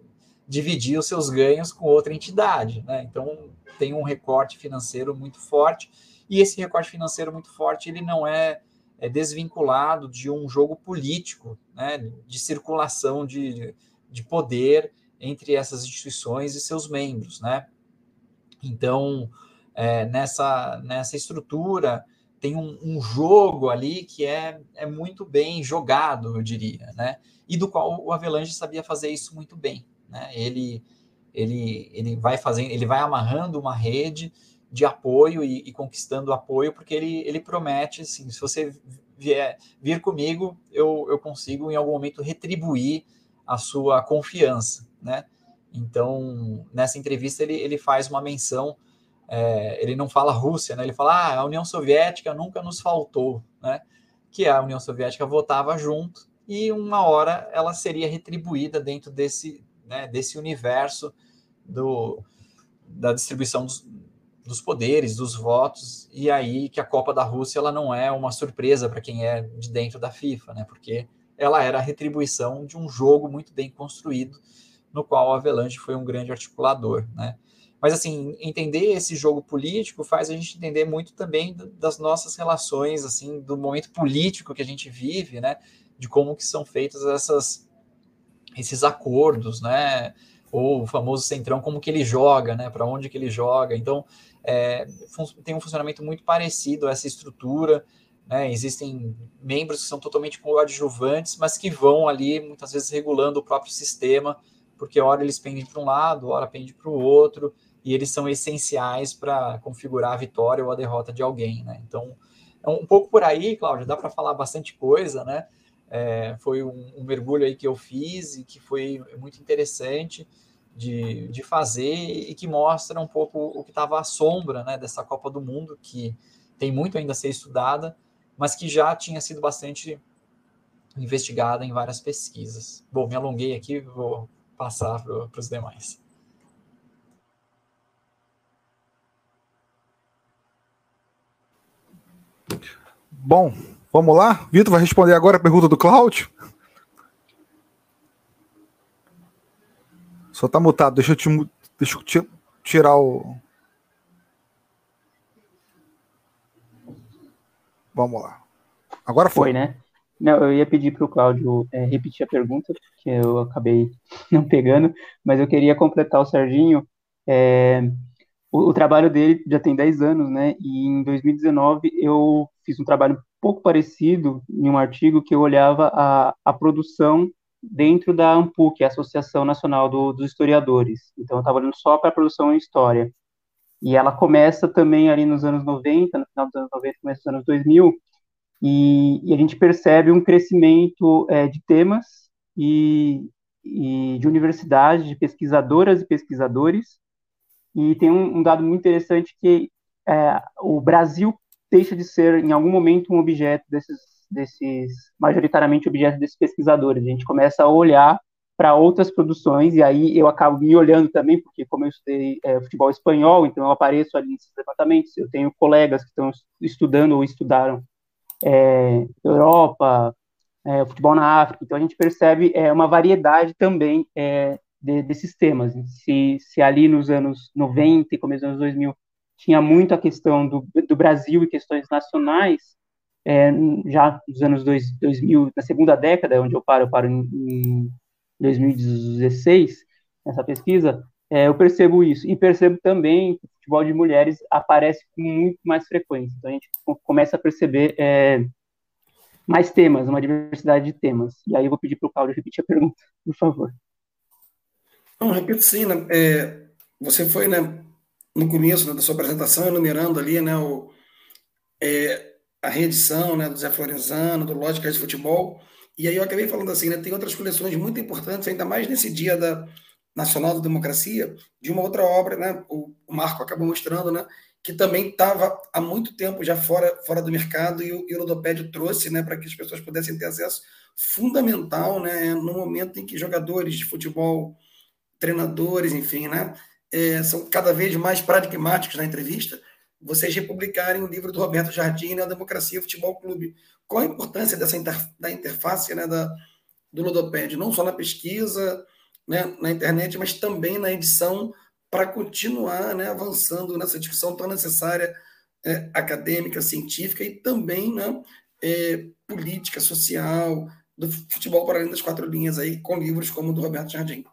dividir os seus ganhos com outra entidade, né? Então tem um recorte financeiro muito forte e esse recorte financeiro muito forte, ele não é, é desvinculado de um jogo político, né, de circulação de, de poder entre essas instituições e seus membros, né? Então, é, nessa, nessa estrutura, tem um, um, jogo ali que é, é muito bem jogado, eu diria, né? E do qual o Avelange sabia fazer isso muito bem, né? Ele, ele, ele vai fazendo, ele vai amarrando uma rede de apoio e, e, conquistando apoio, porque ele, ele promete, assim, se você vier vir comigo, eu, eu consigo em algum momento retribuir a sua confiança, né? Então, nessa entrevista ele, ele faz uma menção, é, ele não fala Rússia, né? Ele fala, ah, a União Soviética nunca nos faltou, né? Que a União Soviética votava junto e uma hora ela seria retribuída dentro desse, né, desse universo do, da distribuição dos, dos poderes, dos votos, e aí que a Copa da Rússia ela não é uma surpresa para quem é de dentro da FIFA, né? Porque ela era a retribuição de um jogo muito bem construído, no qual o Avelanche foi um grande articulador, né? Mas assim, entender esse jogo político faz a gente entender muito também das nossas relações, assim, do momento político que a gente vive, né? De como que são feitos essas esses acordos, né? Ou o famoso centrão, como que ele joga, né? Para onde que ele joga. Então, é, tem um funcionamento muito parecido a essa estrutura. Né? Existem membros que são totalmente coadjuvantes, mas que vão ali, muitas vezes, regulando o próprio sistema, porque hora eles pendem para um lado, hora pendem para o outro, e eles são essenciais para configurar a vitória ou a derrota de alguém. Né? Então, é um pouco por aí, Cláudio, dá para falar bastante coisa, né? É, foi um, um, mergulho aí que eu fiz e que foi muito interessante. De, de fazer e que mostra um pouco o que estava à sombra né, dessa Copa do Mundo, que tem muito ainda a ser estudada, mas que já tinha sido bastante investigada em várias pesquisas. Bom, me alonguei aqui, vou passar para os demais. Bom, vamos lá? Vitor vai responder agora a pergunta do Cláudio. Só tá mutado, deixa eu, te, deixa eu te, tirar o. Vamos lá. Agora foi. Foi, né? Não, eu ia pedir para o Cláudio é, repetir a pergunta, que eu acabei não pegando, mas eu queria completar o Serginho. É, o, o, trabalho dele já tem 10 anos, né? E em 2019 eu fiz um trabalho um pouco parecido em um artigo que eu olhava a, a produção dentro da ANPU, que é a Associação Nacional do, dos Historiadores. Então, eu estava olhando só para a produção em História. E ela começa também ali nos anos 90, no final dos anos 90, começo dos anos 2000, e, e a gente percebe um crescimento é, de temas e, e, de universidades, de pesquisadoras e pesquisadores, e tem um, um dado muito interessante que é, o Brasil deixa de ser, em algum momento, um objeto desses desses, majoritariamente objetos desses pesquisadores. A gente começa a olhar para outras produções, e aí eu acabo me olhando também, porque como eu estudei é, futebol espanhol, então eu apareço ali nesses levantamentos, eu tenho colegas que estão estudando ou estudaram é, Europa, é, futebol na África, então a gente percebe é, uma variedade também é, de, desses temas. Se, se ali nos anos 90 e começo dos anos 2000 tinha muito a questão do, do Brasil e questões nacionais, é, já nos anos dois, 2000, na segunda década, onde eu paro, eu paro em, em 2016, nessa pesquisa, é, eu percebo isso. E percebo também que o futebol de mulheres aparece com muito mais frequência. Então a gente começa a perceber é, mais temas, uma diversidade de temas. E aí eu vou pedir para o Cláudio repetir a pergunta, por favor. Não, repito sim. Né? É, você foi né, no começo né, da sua apresentação enumerando ali né, o, é, a reedição né, do Zé Florenzano, do Lógica de Futebol. E aí eu acabei falando assim, né, tem outras coleções muito importantes, ainda mais nesse dia da Nacional da Democracia, de uma outra obra, né, o, o Marco acabou mostrando, né, que também estava há muito tempo já fora, fora do mercado e o, e o Ludopédio trouxe né, para que as pessoas pudessem ter acesso fundamental né, no momento em que jogadores de futebol, treinadores, enfim, né, é, são cada vez mais pragmáticos na entrevista, vocês republicarem o livro do Roberto Jardim, né, A Democracia e o Futebol Clube. Qual a importância dessa inter, da interface né, da, do Ludopédio, não só na pesquisa, né, na internet, mas também na edição, para continuar né, avançando nessa discussão tão necessária é, acadêmica, científica e também né, é, política, social, do futebol para além das quatro linhas, aí, com livros como o do Roberto Jardim.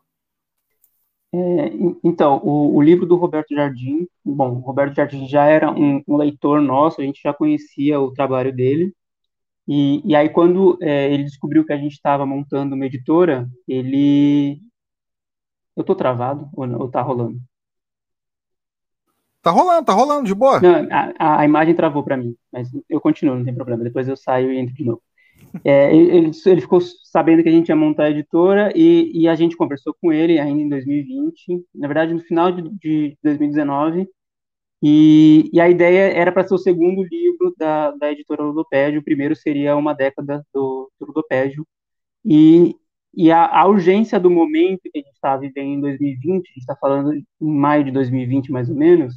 É, então, o, o, livro do Roberto Jardim, bom, o Roberto Jardim já era um, um leitor nosso, a gente já conhecia o trabalho dele, e, e aí quando é, ele descobriu que a gente estava montando uma editora, ele... Eu tô travado ou, não, ou tá rolando? Tá rolando, tá rolando, de boa. Não, a, a imagem travou para mim, mas eu continuo, não tem problema, depois eu saio e entro de novo. É, ele, ele, ficou sabendo que a gente ia montar a editora e, e, a gente conversou com ele ainda em 2020, na verdade no final de, de 2019, e, e, a ideia era para ser o segundo livro da, da editora Ludopédio, o primeiro seria Uma Década do, do Ludopédio, e, e a, a, urgência do momento que a gente está vivendo em 2020, a gente está falando em maio de 2020 mais ou menos,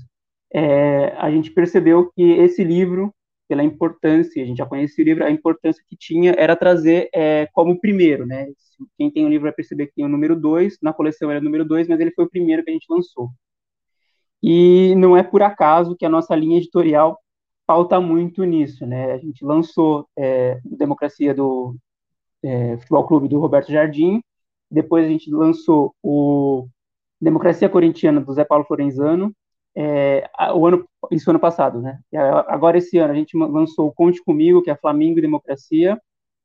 é, a gente percebeu que esse livro pela importância, a gente já conhecia o livro, a importância que tinha era trazer é, como primeiro, né? Quem tem o livro vai perceber que tem o número 2, na coleção era o número 2, mas ele foi o primeiro que a gente lançou. E não é por acaso que a nossa linha editorial pauta muito nisso, né? A gente lançou é, Democracia do é, Futebol Clube do Roberto Jardim, depois a gente lançou o Democracia Corintiana do Zé Paulo Florenzano, é, o ano, isso ano passado, né? Agora esse ano a gente lançou o Conte Comigo, que é Flamengo e Democracia,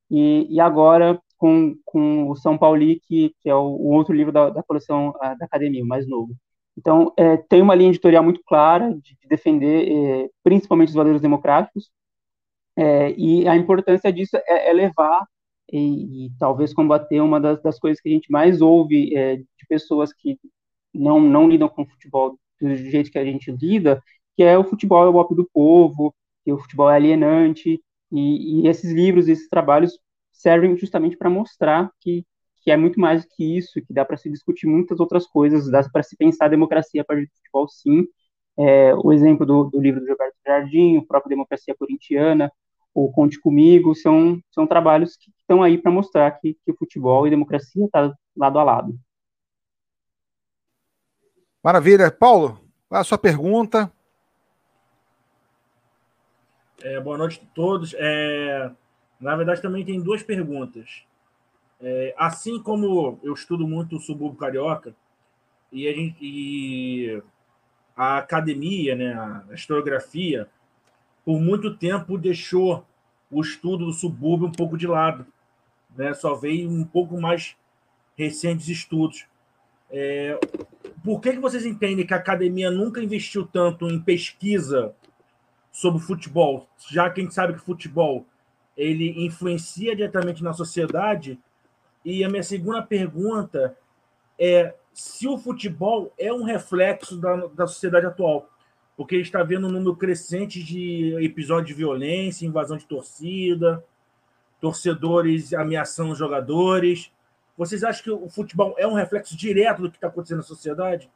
e, e agora com, com o São Paulo, que, que é o, o, outro livro da, da coleção a, da Academia, o mais novo. Então, é, tem uma linha editorial muito clara de, de defender é, principalmente os valores democráticos, é, e a importância disso é, é levar e, e, talvez combater uma das, das, coisas que a gente mais ouve é, de pessoas que não, não lidam com futebol do jeito que a gente lida, que é o futebol é o ópio do povo, que o futebol é alienante, e, e esses livros, esses trabalhos servem justamente para mostrar que, que é muito mais que isso, que dá para se discutir muitas outras coisas, dá para se pensar a democracia a partir do futebol, sim. É, o exemplo do, do, livro do Gilberto Jardim, o próprio Democracia Corintiana, o Conte Comigo, são, são trabalhos que estão aí para mostrar que, que futebol e democracia estão tá lado a lado. Maravilha. Paulo, é a sua pergunta? É, boa noite a todos. É, na verdade, também tem duas perguntas. É, assim como eu estudo muito o subúrbio carioca, e a, gente, e a academia, né, a historiografia, por muito tempo deixou o estudo do subúrbio um pouco de lado. Né? Só veio um pouco mais recentes estudos. É, por que, que vocês entendem que a academia nunca investiu tanto em pesquisa sobre futebol, já que a gente sabe que futebol ele influencia diretamente na sociedade? E a minha segunda pergunta é se o futebol é um reflexo da, da sociedade atual, porque a gente está vendo um número crescente de episódios de violência, invasão de torcida, torcedores ameaçando jogadores. Vocês acham que o futebol é um reflexo direto do que está acontecendo na sociedade?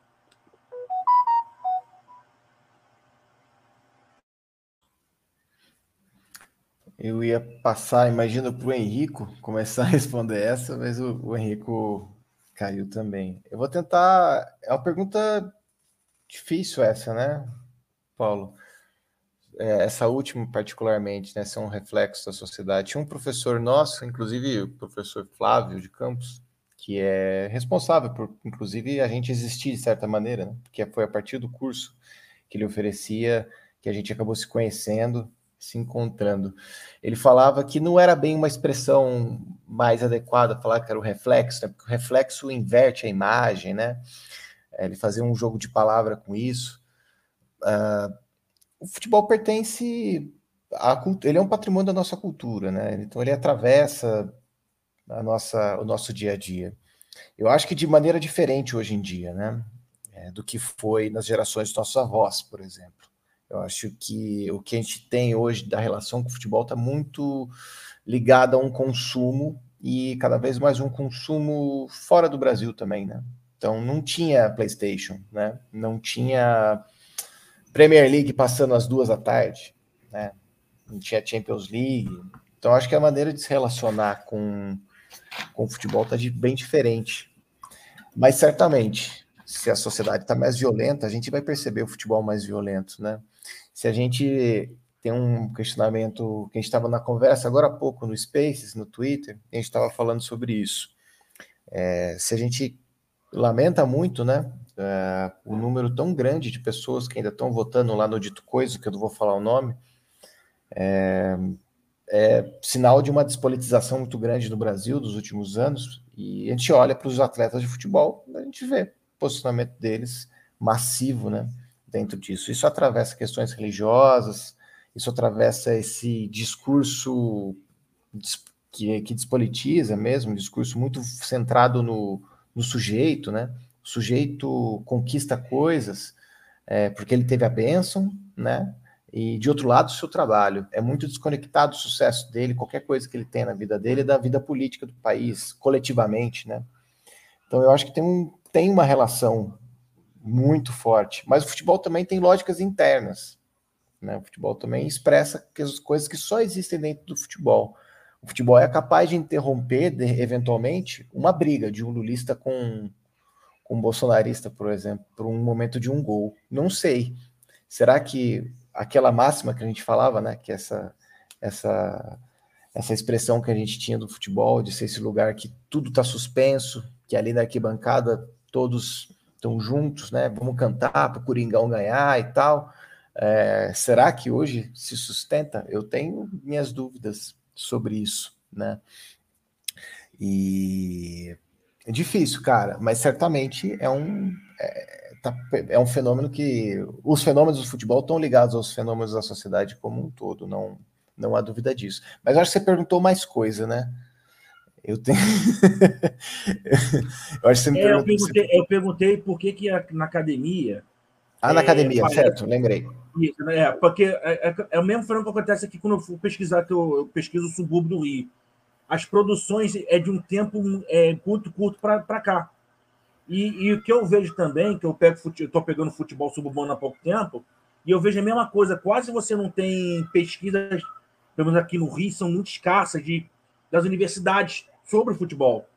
Eu ia passar, imagina, para o Henrico começar a responder essa, mas o, o Henrico caiu também. Eu vou tentar. É uma pergunta difícil essa, né, Paulo? É, essa última, particularmente, né, ser um reflexo da sociedade. Tinha um professor nosso, inclusive o professor Flávio de Campos, que é responsável por, inclusive, a gente existir de certa maneira, né? porque foi a partir do curso que ele oferecia que a gente acabou se conhecendo, se encontrando. Ele falava que não era bem uma expressão mais adequada falar que era o reflexo, né? porque o reflexo inverte a imagem, né? É, ele fazia um jogo de palavra com isso. Uh, o futebol pertence à cultura, ele é um patrimônio da nossa cultura, né? Então ele atravessa a nossa, o nosso dia a dia. Eu acho que de maneira diferente hoje em dia, né? É, do que foi nas gerações dos nossos avós, por exemplo. Eu acho que o que a gente tem hoje da relação com o futebol está muito ligado a um consumo e cada vez mais um consumo fora do Brasil também, né? Então não tinha PlayStation, né? Não tinha Premier League passando às duas da tarde, né? Não tinha Champions League. Então acho que a maneira de se relacionar com com o futebol está bem diferente. Mas certamente, se a sociedade está mais violenta, a gente vai perceber o futebol mais violento, né? Se a gente tem um questionamento que a gente estava na conversa agora há pouco no Spaces, no Twitter, a gente estava falando sobre isso. É, se a gente lamenta muito, né, é, o número tão grande de pessoas que ainda estão votando lá no dito coisa, que eu não vou falar o nome, é, é sinal de uma despolitização muito grande no Brasil dos últimos anos. E a gente olha para os atletas de futebol, a gente vê o posicionamento deles massivo, né? Dentro disso. Isso atravessa questões religiosas, isso atravessa esse discurso que, que despolitiza mesmo, um discurso muito centrado no, no sujeito, né? Sujeito conquista coisas é, porque ele teve a bênção, né? E de outro lado, o seu trabalho. É muito desconectado o sucesso dele, qualquer coisa que ele tem na vida dele, da vida política do país, coletivamente, né? Então eu acho que tem, um, tem uma relação muito forte. Mas o futebol também tem lógicas internas. Né? O futebol também expressa as coisas que só existem dentro do futebol. O futebol é capaz de interromper, de, eventualmente, uma briga de um lulista com, com um bolsonarista, por exemplo, por um momento de um gol. Não sei. Será que aquela máxima que a gente falava, né, que essa essa essa expressão que a gente tinha do futebol, de ser esse lugar que tudo está suspenso, que ali na arquibancada todos estão juntos, né? Vamos cantar para o Coringão ganhar e tal. É, será que hoje se sustenta? Eu tenho minhas dúvidas sobre isso, né? E é difícil, cara, mas certamente é um. É, tá, é um fenômeno que os fenômenos do futebol estão ligados aos fenômenos da sociedade como um todo, não, não há dúvida disso. Mas acho que você perguntou mais coisa, né? Eu tenho. eu acho que você me é, eu, perguntei, eu perguntei por que, que na academia. Ah, na é, academia, certo, lembrei. Isso, né? É, porque é, é, é, o mesmo fenômeno que acontece aqui quando eu fui pesquisar, que eu, eu pesquiso o subúrbio do Rio. As produções é de um tempo é, curto, curto para cá. E, e, o que eu vejo também, que eu estou pegando futebol suburbano há pouco tempo, e eu vejo a mesma coisa, quase você não tem pesquisas, pelo menos aqui no Rio, são muito escassas de, das universidades sobre futebol.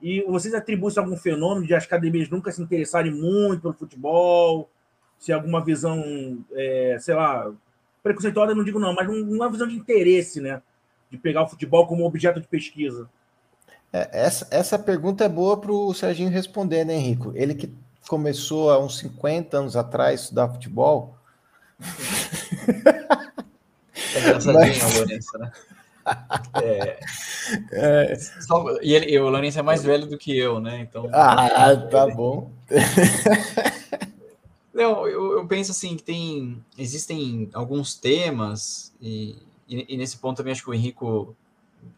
E vocês atribuem algum fenômeno de as academias nunca se interessarem muito pelo futebol, se alguma visão, é, sei lá, preconceituosa, não digo não, mas uma visão de interesse, né? De pegar o futebol como objeto de pesquisa. É, essa, essa pergunta é boa para o Serginho responder, né, Henrico? Ele que começou há uns 50 anos atrás a estudar futebol. É engraçadinho Mas... a Lourenço, né? É... É... Só... E, ele, o Lourenço é mais velho do que eu, né? Então. Ah, tá bom. Não, eu, eu, penso assim que tem. Existem alguns temas, e, e, e nesse ponto também acho que o Henrico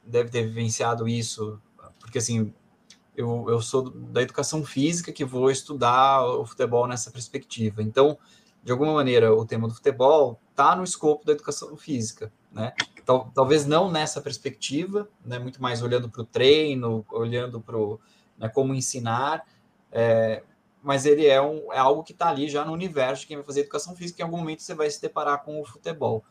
deve ter vivenciado isso porque assim, eu, eu sou da educação física que vou estudar o futebol nessa perspectiva. Então, de alguma maneira, o tema do futebol está no escopo da educação física, né? Tal, talvez não nessa perspectiva, né? Muito mais olhando para o treino, olhando para né, como ensinar, é, mas ele é, um, é algo que está ali já no universo de quem vai fazer educação física. Em algum momento você vai se deparar com o futebol.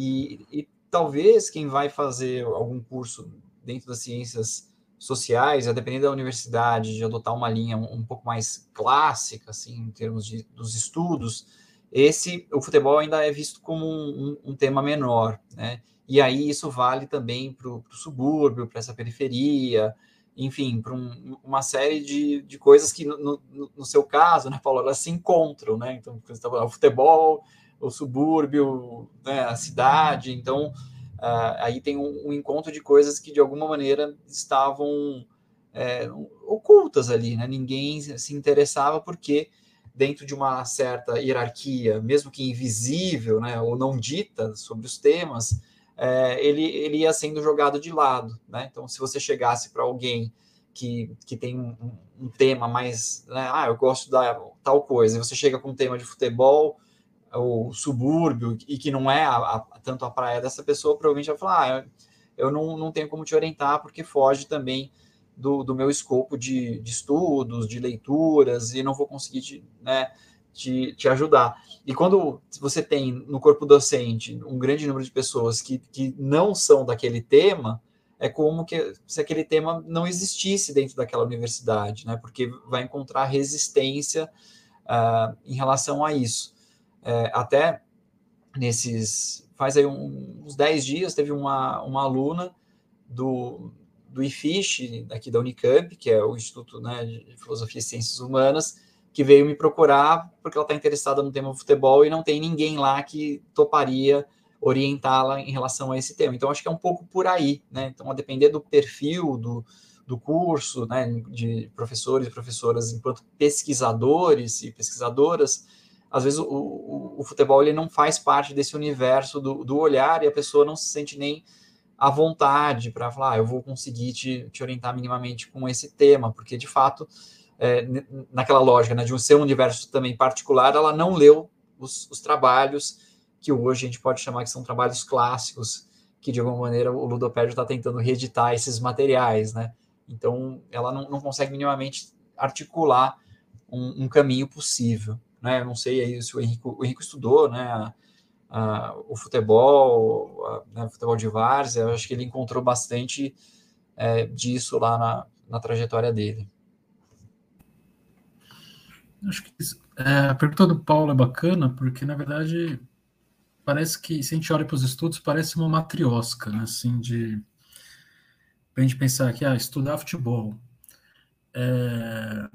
E, e talvez quem vai fazer algum curso dentro das ciências sociais, a depender da universidade, de adotar uma linha um, um pouco mais clássica, assim, em termos de, dos estudos, esse, o futebol ainda é visto como um, um, um tema menor, né? E aí isso vale também para o subúrbio, para essa periferia, enfim, para um, uma série de, de coisas que, no, no, no, seu caso, né, Paulo, elas se encontram, né? Então, o futebol, o subúrbio, né, a cidade, então Uh, aí tem um, um, encontro de coisas que de alguma maneira estavam é, ocultas ali, né? Ninguém se interessava porque dentro de uma certa hierarquia, mesmo que invisível, né, ou não dita sobre os temas, é, ele, ele ia sendo jogado de lado, né? Então, se você chegasse para alguém que, que tem um, um tema mais, né, ah, eu gosto da tal coisa, e você chega com um tema de futebol, o subúrbio e que não é a, a, tanto a praia dessa pessoa, provavelmente vai falar: ah, eu não, não tenho como te orientar porque foge também do, do meu escopo de, de, estudos, de leituras, e não vou conseguir te, né, te, te ajudar. E quando você tem no corpo docente um grande número de pessoas que, que não são daquele tema, é como que se aquele tema não existisse dentro daquela universidade, né? Porque vai encontrar resistência uh, em relação a isso. É, até nesses. Faz aí um, uns 10 dias, teve uma, uma aluna do, do IFISH, aqui da Unicamp, que é o Instituto né, de Filosofia e Ciências Humanas, que veio me procurar porque ela está interessada no tema futebol e não tem ninguém lá que toparia orientá-la em relação a esse tema. Então, acho que é um pouco por aí, né? Então, a depender do perfil do, do curso, né, de professores e professoras enquanto pesquisadores e pesquisadoras, às vezes o, o, o, futebol ele não faz parte desse universo do, do, olhar e a pessoa não se sente nem à vontade para falar, ah, eu vou conseguir te, te, orientar minimamente com esse tema, porque de fato, é, naquela lógica né, de um ser um universo também particular, ela não leu os, os, trabalhos que hoje a gente pode chamar que são trabalhos clássicos, que de alguma maneira o Ludopédio está tentando reeditar esses materiais, né? Então, ela não, não consegue minimamente articular um, um caminho possível né? Eu não sei aí se o Henrique, o estudou, né? A, o futebol, a, né, o futebol de várzea, eu acho que ele encontrou bastante é, disso lá na, na trajetória dele. Acho que é, a pergunta do Paulo é bacana, porque na verdade parece que se a gente olha para os estudos, parece uma matriosca, né? Assim, de para a gente pensar que ah, estudar futebol. É,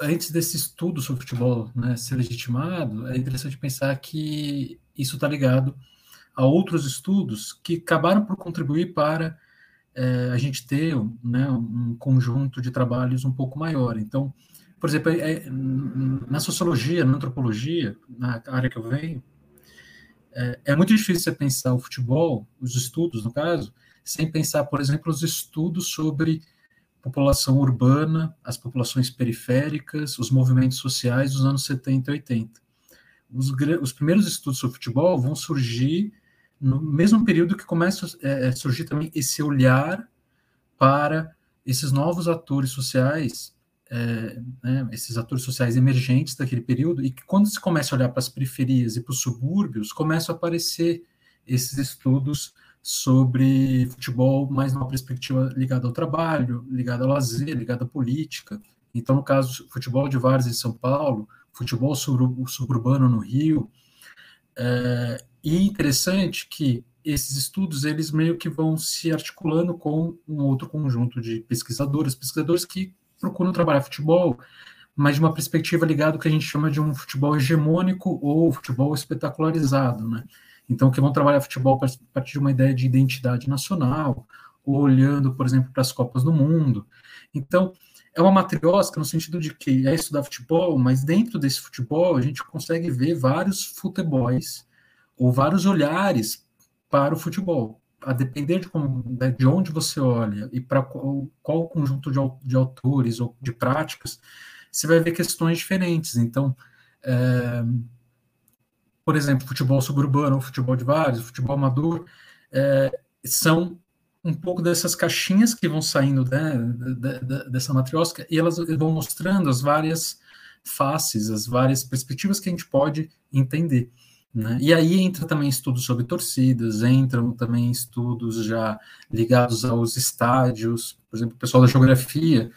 antes desse estudo sobre futebol né, ser legitimado, é interessante pensar que isso está ligado a outros estudos que acabaram por contribuir para é, a gente ter né, um conjunto de trabalhos um pouco maior. Então, por exemplo, é, na sociologia, na antropologia, na área que eu venho, é, é muito difícil você pensar o futebol, os estudos, no caso, sem pensar, por exemplo, os estudos sobre população urbana, as populações periféricas, os movimentos sociais dos anos 70 e 80. Os, os primeiros estudos sobre futebol vão surgir no mesmo período que começa a é, surgir também esse olhar para esses novos atores sociais, é, né, esses atores sociais emergentes daquele período, e que quando se começa a olhar para as periferias e para os subúrbios, começam a aparecer esses estudos sobre futebol mais numa perspectiva ligada ao trabalho, ligada ao lazer, ligada à política. Então, no caso, futebol de Várzea em São Paulo, futebol suburbano no Rio. É, e interessante que esses estudos eles meio que vão se articulando com um outro conjunto de pesquisadores, pesquisadores que procuram trabalhar futebol, mas de uma perspectiva ligada ao que a gente chama de um futebol hegemônico ou futebol espetacularizado, né? Então, que vão trabalhar futebol a partir de uma ideia de identidade nacional, olhando, por exemplo, para as Copas do Mundo. Então, é uma matriosca no sentido de que é estudar futebol, mas dentro desse futebol a gente consegue ver vários futebols ou vários olhares para o futebol. A depender de, como, né, de onde você olha e para qual, qual conjunto de, de, autores ou de práticas, você vai ver questões diferentes. Então, é, por exemplo, futebol suburbano, futebol de vários, futebol amador, é, são um pouco dessas caixinhas que vão saindo né, dessa matriosca e elas vão mostrando as várias faces, as várias perspectivas que a gente pode entender. Né? E aí entra também estudos sobre torcidas, entram também estudos já ligados aos estádios, por exemplo, o pessoal da geografia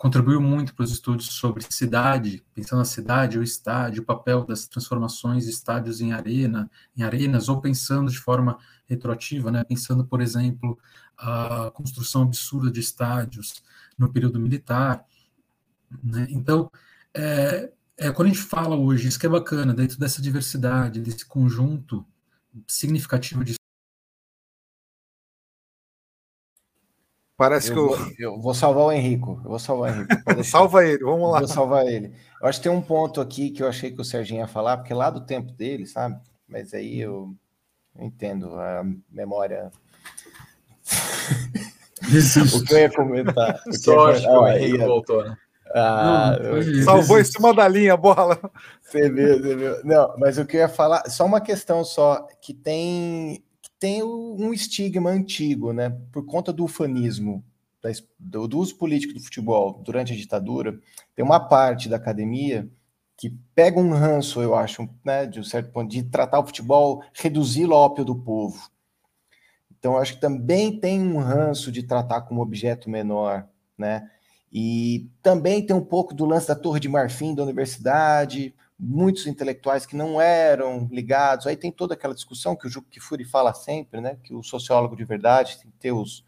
contribuiu muito para os estudos sobre cidade, pensando na cidade, o estádio, o papel das transformações de estádios em arena, em arenas, ou pensando de forma retroativa, né, pensando, por exemplo, a construção absurda de estádios no período militar. Né? Então, é, é, quando a gente fala hoje, isso que é bacana, dentro dessa diversidade, desse conjunto significativo de Parece eu que eu... Vou, eu vou salvar o Henrico. Eu vou salvar o Henrico. Salva ele, vamos lá. vou salvar ele. Eu acho que tem um ponto aqui que eu achei que o Serginho ia falar, porque lá do tempo dele, sabe? Mas aí eu, eu entendo a memória. o que eu ia comentar? Sorte que o Henrique ia... voltou, né? Ah, Não, salvou em cima da linha a bola. Você viu, você viu. Não, mas o que eu ia falar, só uma questão só, que tem tem um estigma antigo, né? Por conta do ufanismo, do, uso político do futebol durante a ditadura, tem uma parte da academia que pega um ranço, eu acho, né, de um certo ponto, de tratar o futebol, reduzi-lo ao ópio do povo. Então, acho que também tem um ranço de tratar como objeto menor, né? E também tem um pouco do lance da Torre de Marfim da universidade, muitos intelectuais que não eram ligados. Aí tem toda aquela discussão que o Juco Kifuri fala sempre, né? Que o sociólogo de verdade tem que ter os,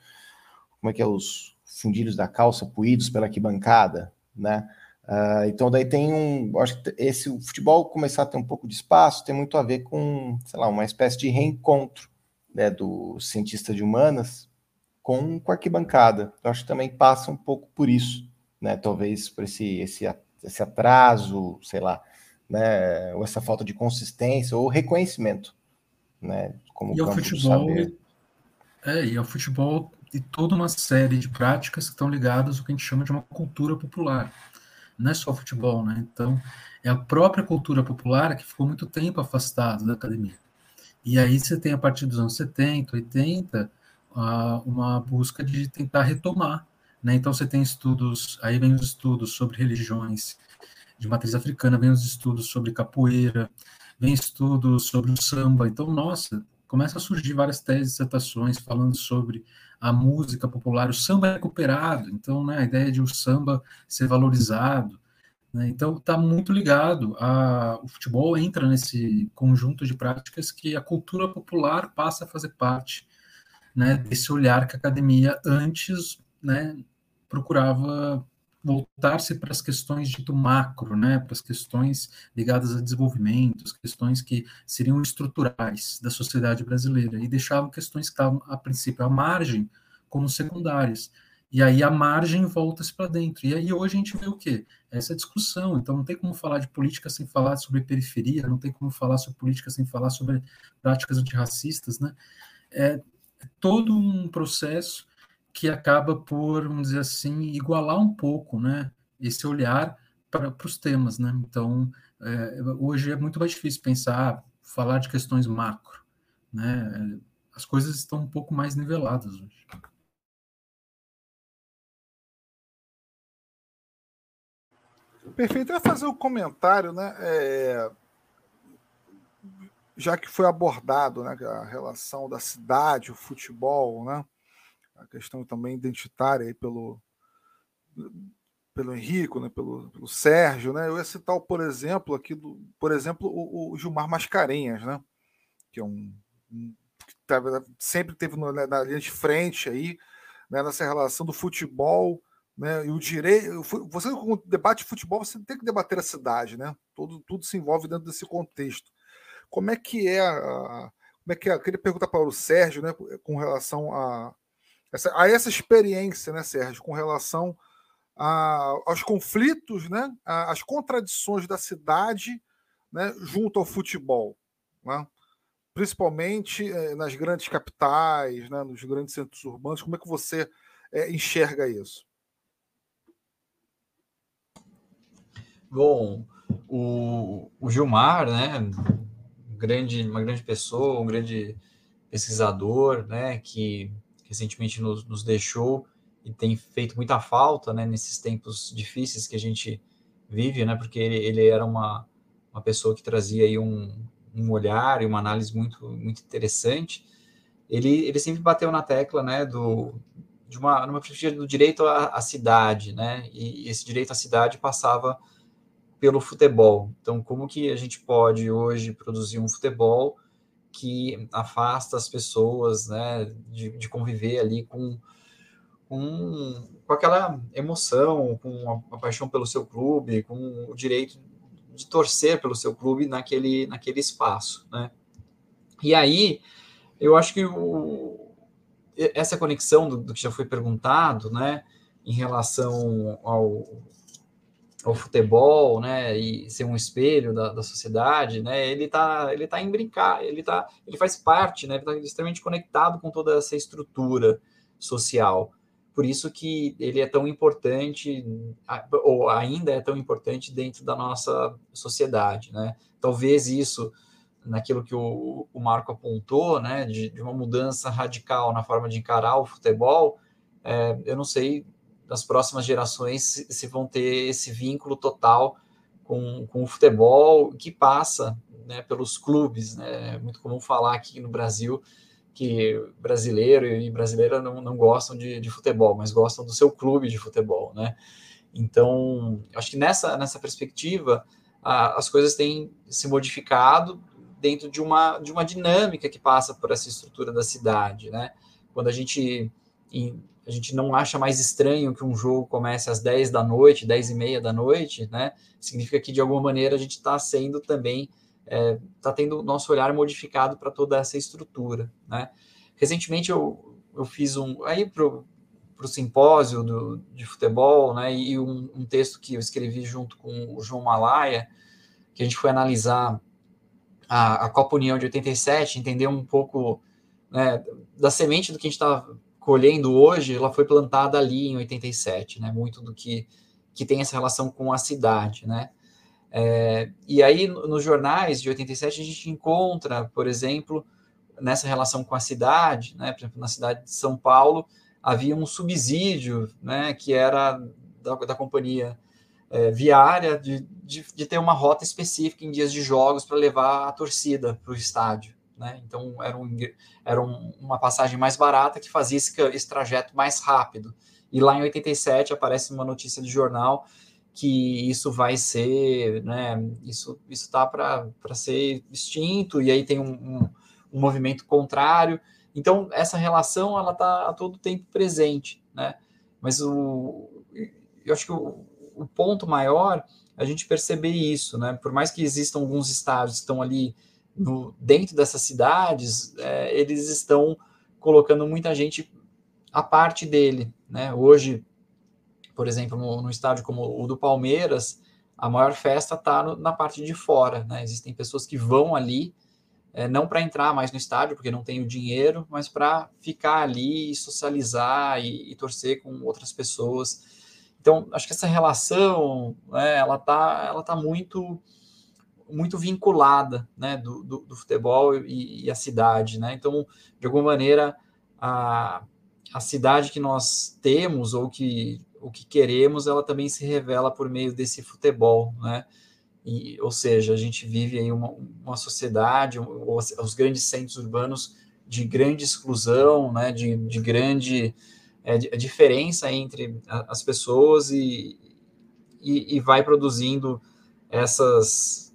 como é que é, os fundilhos da calça puídos pela arquibancada, né? Uh, então daí tem um, acho que esse o futebol começar a ter um pouco de espaço tem muito a ver com, sei lá, uma espécie de reencontro, né, do cientista de humanas com, com a arquibancada. Eu acho que também passa um pouco por isso, né? Talvez por esse esse esse atraso, sei lá, né, ou essa falta de consistência ou reconhecimento, né, como e ao futebol, é, e ao futebol e toda uma série de práticas que estão ligadas ao que a gente chama de uma cultura popular. Não é só o futebol, né? Então, é a própria cultura popular que ficou muito tempo afastada da academia. E aí você tem, a partir dos anos 70, 80, uma busca de tentar retomar. Né? Então, você tem estudos, aí vem os estudos sobre religiões de matriz africana, vem os estudos sobre capoeira, vem estudos sobre o samba. Então, nossa, começa a surgir várias teses, dissertações falando sobre a música popular, o samba é recuperado, então, né, a ideia de o samba ser valorizado. Né, então, está muito ligado, a, o futebol entra nesse conjunto de práticas que a cultura popular passa a fazer parte né, desse olhar que a academia antes né, procurava voltar-se para as questões do macro, né, para as questões ligadas a desenvolvimento, as questões que seriam estruturais da sociedade brasileira, e deixavam questões que estavam, a princípio, à margem, como secundárias. E aí a margem volta-se para dentro. E aí hoje a gente vê o quê? Essa discussão. Então não tem como falar de política sem falar sobre periferia, não tem como falar sobre política sem falar sobre práticas antirracistas, né? É, todo um processo que acaba por, vamos dizer assim, igualar um pouco, né, esse olhar para os temas, né? Então, é, hoje é muito mais difícil pensar, falar de questões macro, né? As coisas estão um pouco mais niveladas hoje. Perfeito. Eu ia fazer um comentário, né? É... Já que foi abordado né, a relação da cidade, o futebol, né? A questão também identitária aí pelo, pelo Henrico, né, pelo, pelo Sérgio, né? Eu ia citar, por exemplo, aqui do, por exemplo, o, o Gilmar Mascarenhas, né? Que é um, um que sempre teve no, na linha de frente aí, né, nessa relação do futebol né? E o direito, você com debate de futebol, você tem que debater a cidade, né? Tudo, tudo se envolve dentro desse contexto. Como é que é a, como é que é? Eu queria perguntar para o Sérgio, né, com relação a essa, a essa experiência, né, Sérgio, com relação a, aos conflitos, né, às contradições da cidade, né, junto ao futebol, né? principalmente eh, nas grandes capitais, né, nos grandes centros urbanos. Como é que você eh, enxerga isso? Bom, o, o Gilmar, né, grande, uma grande pessoa, um grande pesquisador, né, que recentemente nos, nos deixou e tem feito muita falta, né, nesses tempos difíceis que a gente vive, né, porque ele, ele era uma, uma pessoa que trazia aí um, um olhar e uma análise muito, muito interessante. Ele, ele sempre bateu na tecla, né, do, de uma, numa perspectiva do direito à, à cidade, né, e esse direito à cidade passava pelo futebol. Então, como que a gente pode hoje produzir um futebol que afasta as pessoas, né, de, de conviver ali com, com, com aquela emoção, com a, paixão pelo seu clube, com o direito de torcer pelo seu clube naquele, naquele espaço, né? E aí, eu acho que o, essa conexão do, do que já foi perguntado, né, em relação ao, ao futebol, né, e ser um espelho da, da sociedade, né, ele tá, ele tá em brincar, ele tá, ele faz parte, né, ele tá extremamente conectado com toda essa estrutura social. Por isso que ele é tão importante, ou ainda é tão importante dentro da nossa sociedade, né. Talvez isso, naquilo que o, o Marco apontou, né, de, de uma mudança radical na forma de encarar o futebol, é, eu não sei nas próximas gerações se, se vão ter esse vínculo total com, com o futebol que passa né, pelos clubes. Né? É muito comum falar aqui no Brasil que brasileiro e brasileira não, não gostam de, de futebol, mas gostam do seu clube de futebol, né? Então, acho que nessa, nessa perspectiva, a, as coisas têm se modificado dentro de uma, de uma dinâmica que passa por essa estrutura da cidade, né? Quando a gente em, a gente não acha mais estranho que um jogo comece às 10 da noite, 10 e meia da noite, né? Significa que de alguma maneira a gente está sendo também, está é, tá tendo o nosso olhar modificado para toda essa estrutura, né? Recentemente eu, eu fiz um, aí para o simpósio do, de futebol, né? E um, um texto que eu escrevi junto com o João Malaya, que a gente foi analisar a, a Copa União de 87, entender um pouco né, da semente do que a gente estava colhendo hoje, ela foi plantada ali em 87, né? Muito do que, que tem essa relação com a cidade, né? É, e aí, nos jornais de 87, a gente encontra, por exemplo, nessa relação com a cidade, né? Por exemplo, na cidade de São Paulo, havia um subsídio, né? Que era da, da companhia é, viária de, de, de ter uma rota específica em dias de jogos para levar a torcida para o estádio, né? Então era, um, era um, uma passagem mais barata que fazia esse, esse trajeto mais rápido. E lá em 87 aparece uma notícia de jornal que isso vai ser, né, isso está para ser extinto, e aí tem um, um, um, movimento contrário. Então, essa relação ela está a todo tempo presente, né? Mas o, eu acho que o, o ponto maior é a gente perceber isso, né? Por mais que existam alguns estados que estão ali no, dentro dessas cidades, é, eles estão colocando muita gente à parte dele. Né? Hoje, por exemplo, no, no estádio como o do Palmeiras, a maior festa está na parte de fora. Né? Existem pessoas que vão ali é, não para entrar mais no estádio, porque não tem o dinheiro, mas para ficar ali, socializar e, e, torcer com outras pessoas. Então, acho que essa relação, né, ela está ela tá muito muito vinculada, né, do, do, do futebol e, e, a cidade, né? Então, de alguma maneira, a, a cidade que nós temos ou que o que queremos, ela também se revela por meio desse futebol, né? E, ou seja, a gente vive aí uma, uma sociedade, os, grandes centros urbanos de grande exclusão, né, de, de grande é, de, diferença entre as pessoas e, e, e, vai produzindo essas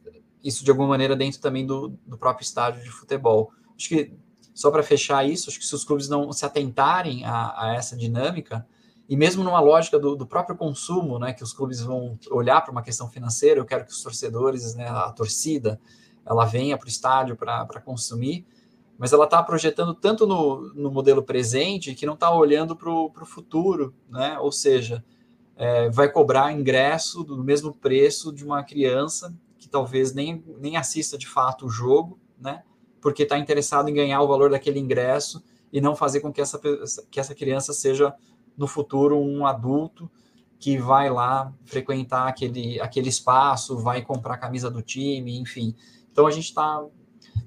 isso de alguma maneira dentro também do, do próprio estádio de futebol. Acho que só para fechar isso, acho que se os clubes não se atentarem a, a essa dinâmica, e mesmo numa lógica do, do, próprio consumo, né, que os clubes vão olhar para uma questão financeira, eu quero que os torcedores, né, a torcida, ela venha para o estádio para consumir, mas ela está projetando tanto no, no, modelo presente que não está olhando para o futuro, né, ou seja, é, vai cobrar ingresso do mesmo preço de uma criança que talvez nem, nem assista de fato o jogo, né, porque está interessado em ganhar o valor daquele ingresso e não fazer com que essa, que essa criança seja no futuro um adulto que vai lá frequentar aquele, aquele espaço, vai comprar a camisa do time, enfim. Então a gente está.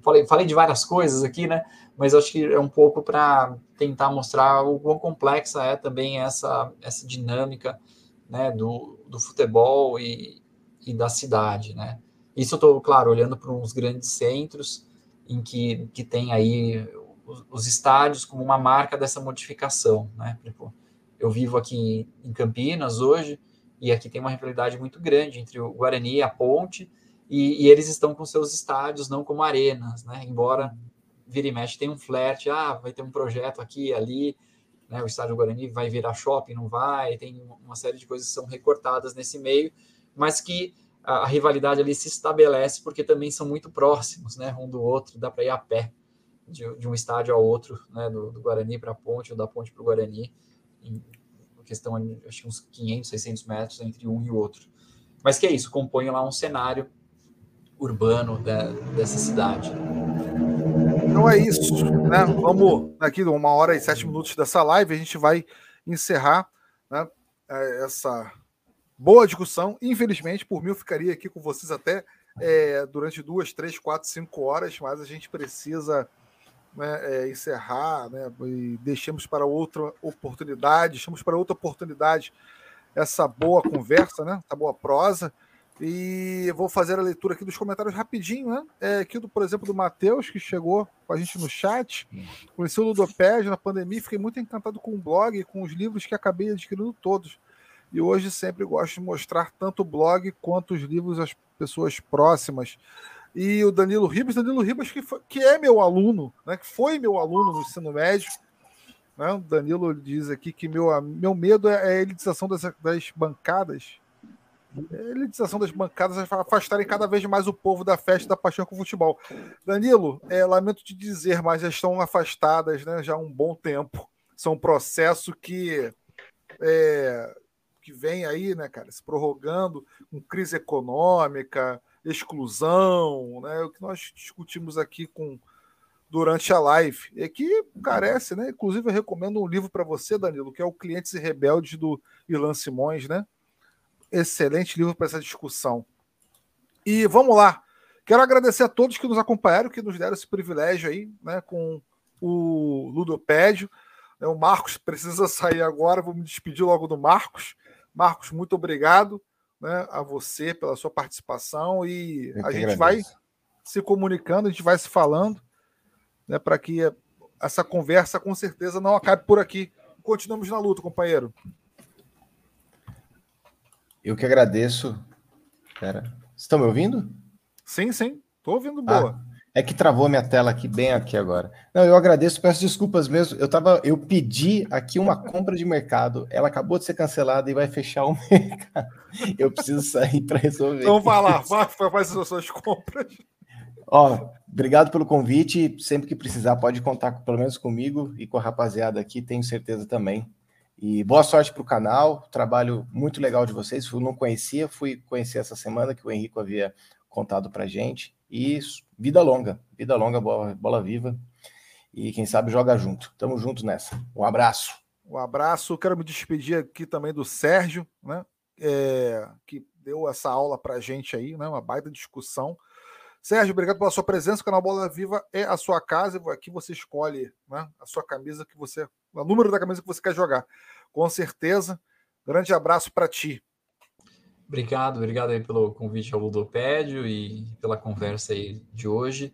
Falei, falei de várias coisas aqui, né? Mas acho que é um pouco para tentar mostrar o quão complexa é também essa, essa dinâmica né, do, do futebol e, e da cidade, né? Isso eu estou, claro, olhando para uns grandes centros em que, que tem aí os, os estádios como uma marca dessa modificação, né? Tipo, eu vivo aqui em Campinas hoje, e aqui tem uma rivalidade muito grande entre o Guarani e a Ponte, e, e, eles estão com seus estádios, não como arenas, né? Embora vira e mexe tem um flerte, ah, vai ter um projeto aqui ali, né? O estádio Guarani vai virar shopping, não vai, tem uma série de coisas que são recortadas nesse meio, mas que a, a rivalidade ali se estabelece porque também são muito próximos, né? Um do outro, dá para ir a pé de, de, um estádio ao outro, né? Do, do Guarani para a Ponte ou da Ponte para o Guarani em questão, acho que uns 500, 600 metros entre um e o outro. Mas que é isso, compõe lá um cenário urbano da, dessa cidade. Então é isso, né? Vamos aqui uma hora e sete minutos dessa live, a gente vai encerrar né, é, essa boa discussão. Infelizmente, por mim, eu ficaria aqui com vocês até é, durante duas, três, quatro, cinco horas, mas a gente precisa né, é, encerrar, né, e deixamos para outra oportunidade, deixamos para outra oportunidade essa boa conversa, né, essa boa prosa. E vou fazer a leitura aqui dos comentários rapidinho, né? É, aqui, do, por exemplo, do Matheus, que chegou com a gente no chat. Conheci o Ludopédio na pandemia fiquei muito encantado com o blog e com os livros que acabei adquirindo todos. E hoje sempre gosto de mostrar tanto o blog quanto os livros às pessoas próximas e o Danilo Ribas, Danilo Ribas que, foi, que é meu aluno, né, que foi meu aluno no ensino médio. Né? O Danilo diz aqui que meu, meu medo é a elitização das, das bancadas. É a elitização das bancadas afastarem cada vez mais o povo da festa da paixão com o futebol. Danilo, é, lamento te dizer, mas já estão afastadas né, já há um bom tempo. São um processo que é, que vem aí, né, cara, se prorrogando com crise econômica, exclusão, né? O que nós discutimos aqui com durante a live, é que carece, né? Inclusive eu recomendo um livro para você, Danilo, que é o Clientes e Rebeldes do Ilan Simões, né? Excelente livro para essa discussão. E vamos lá. Quero agradecer a todos que nos acompanharam, que nos deram esse privilégio aí, né, com o Ludopédio. É, o Marcos precisa sair agora, vou me despedir logo do Marcos. Marcos, muito obrigado né, a você pela sua participação e a gente agradeço. vai se comunicando, a gente vai se falando, né, para que essa conversa com certeza não acabe por aqui. Continuamos na luta, companheiro. Eu que agradeço. Pera. Estão me ouvindo? Sim, sim. Estou ouvindo boa. Ah, é que travou minha tela aqui bem aqui agora. Não, eu agradeço, peço desculpas mesmo. Eu tava, eu pedi aqui uma compra de mercado, ela acabou de ser cancelada e vai fechar o mercado. Eu preciso sair para resolver. Então vai lá, vai, faz as suas compras. Ó, obrigado pelo convite. Sempre que precisar, pode contar pelo menos comigo e com a rapaziada aqui, tenho certeza também. E boa sorte para o canal, trabalho muito legal de vocês. Eu não conhecia, fui conhecer essa semana que o Henrique havia contado para gente. E vida longa, vida longa, bola, bola viva. E quem sabe joga junto. Tamo junto nessa. Um abraço. Um abraço. Quero me despedir aqui também do Sérgio, né? É, que deu essa aula para gente aí, né? Uma baita discussão. Sérgio, obrigado pela sua presença. O canal Bola Viva é a sua casa. Aqui você escolhe né, a sua camisa que você. O número da camisa que você quer jogar. Com certeza. Grande abraço para ti. Obrigado, obrigado aí pelo convite ao Ludopédio e pela conversa aí de hoje.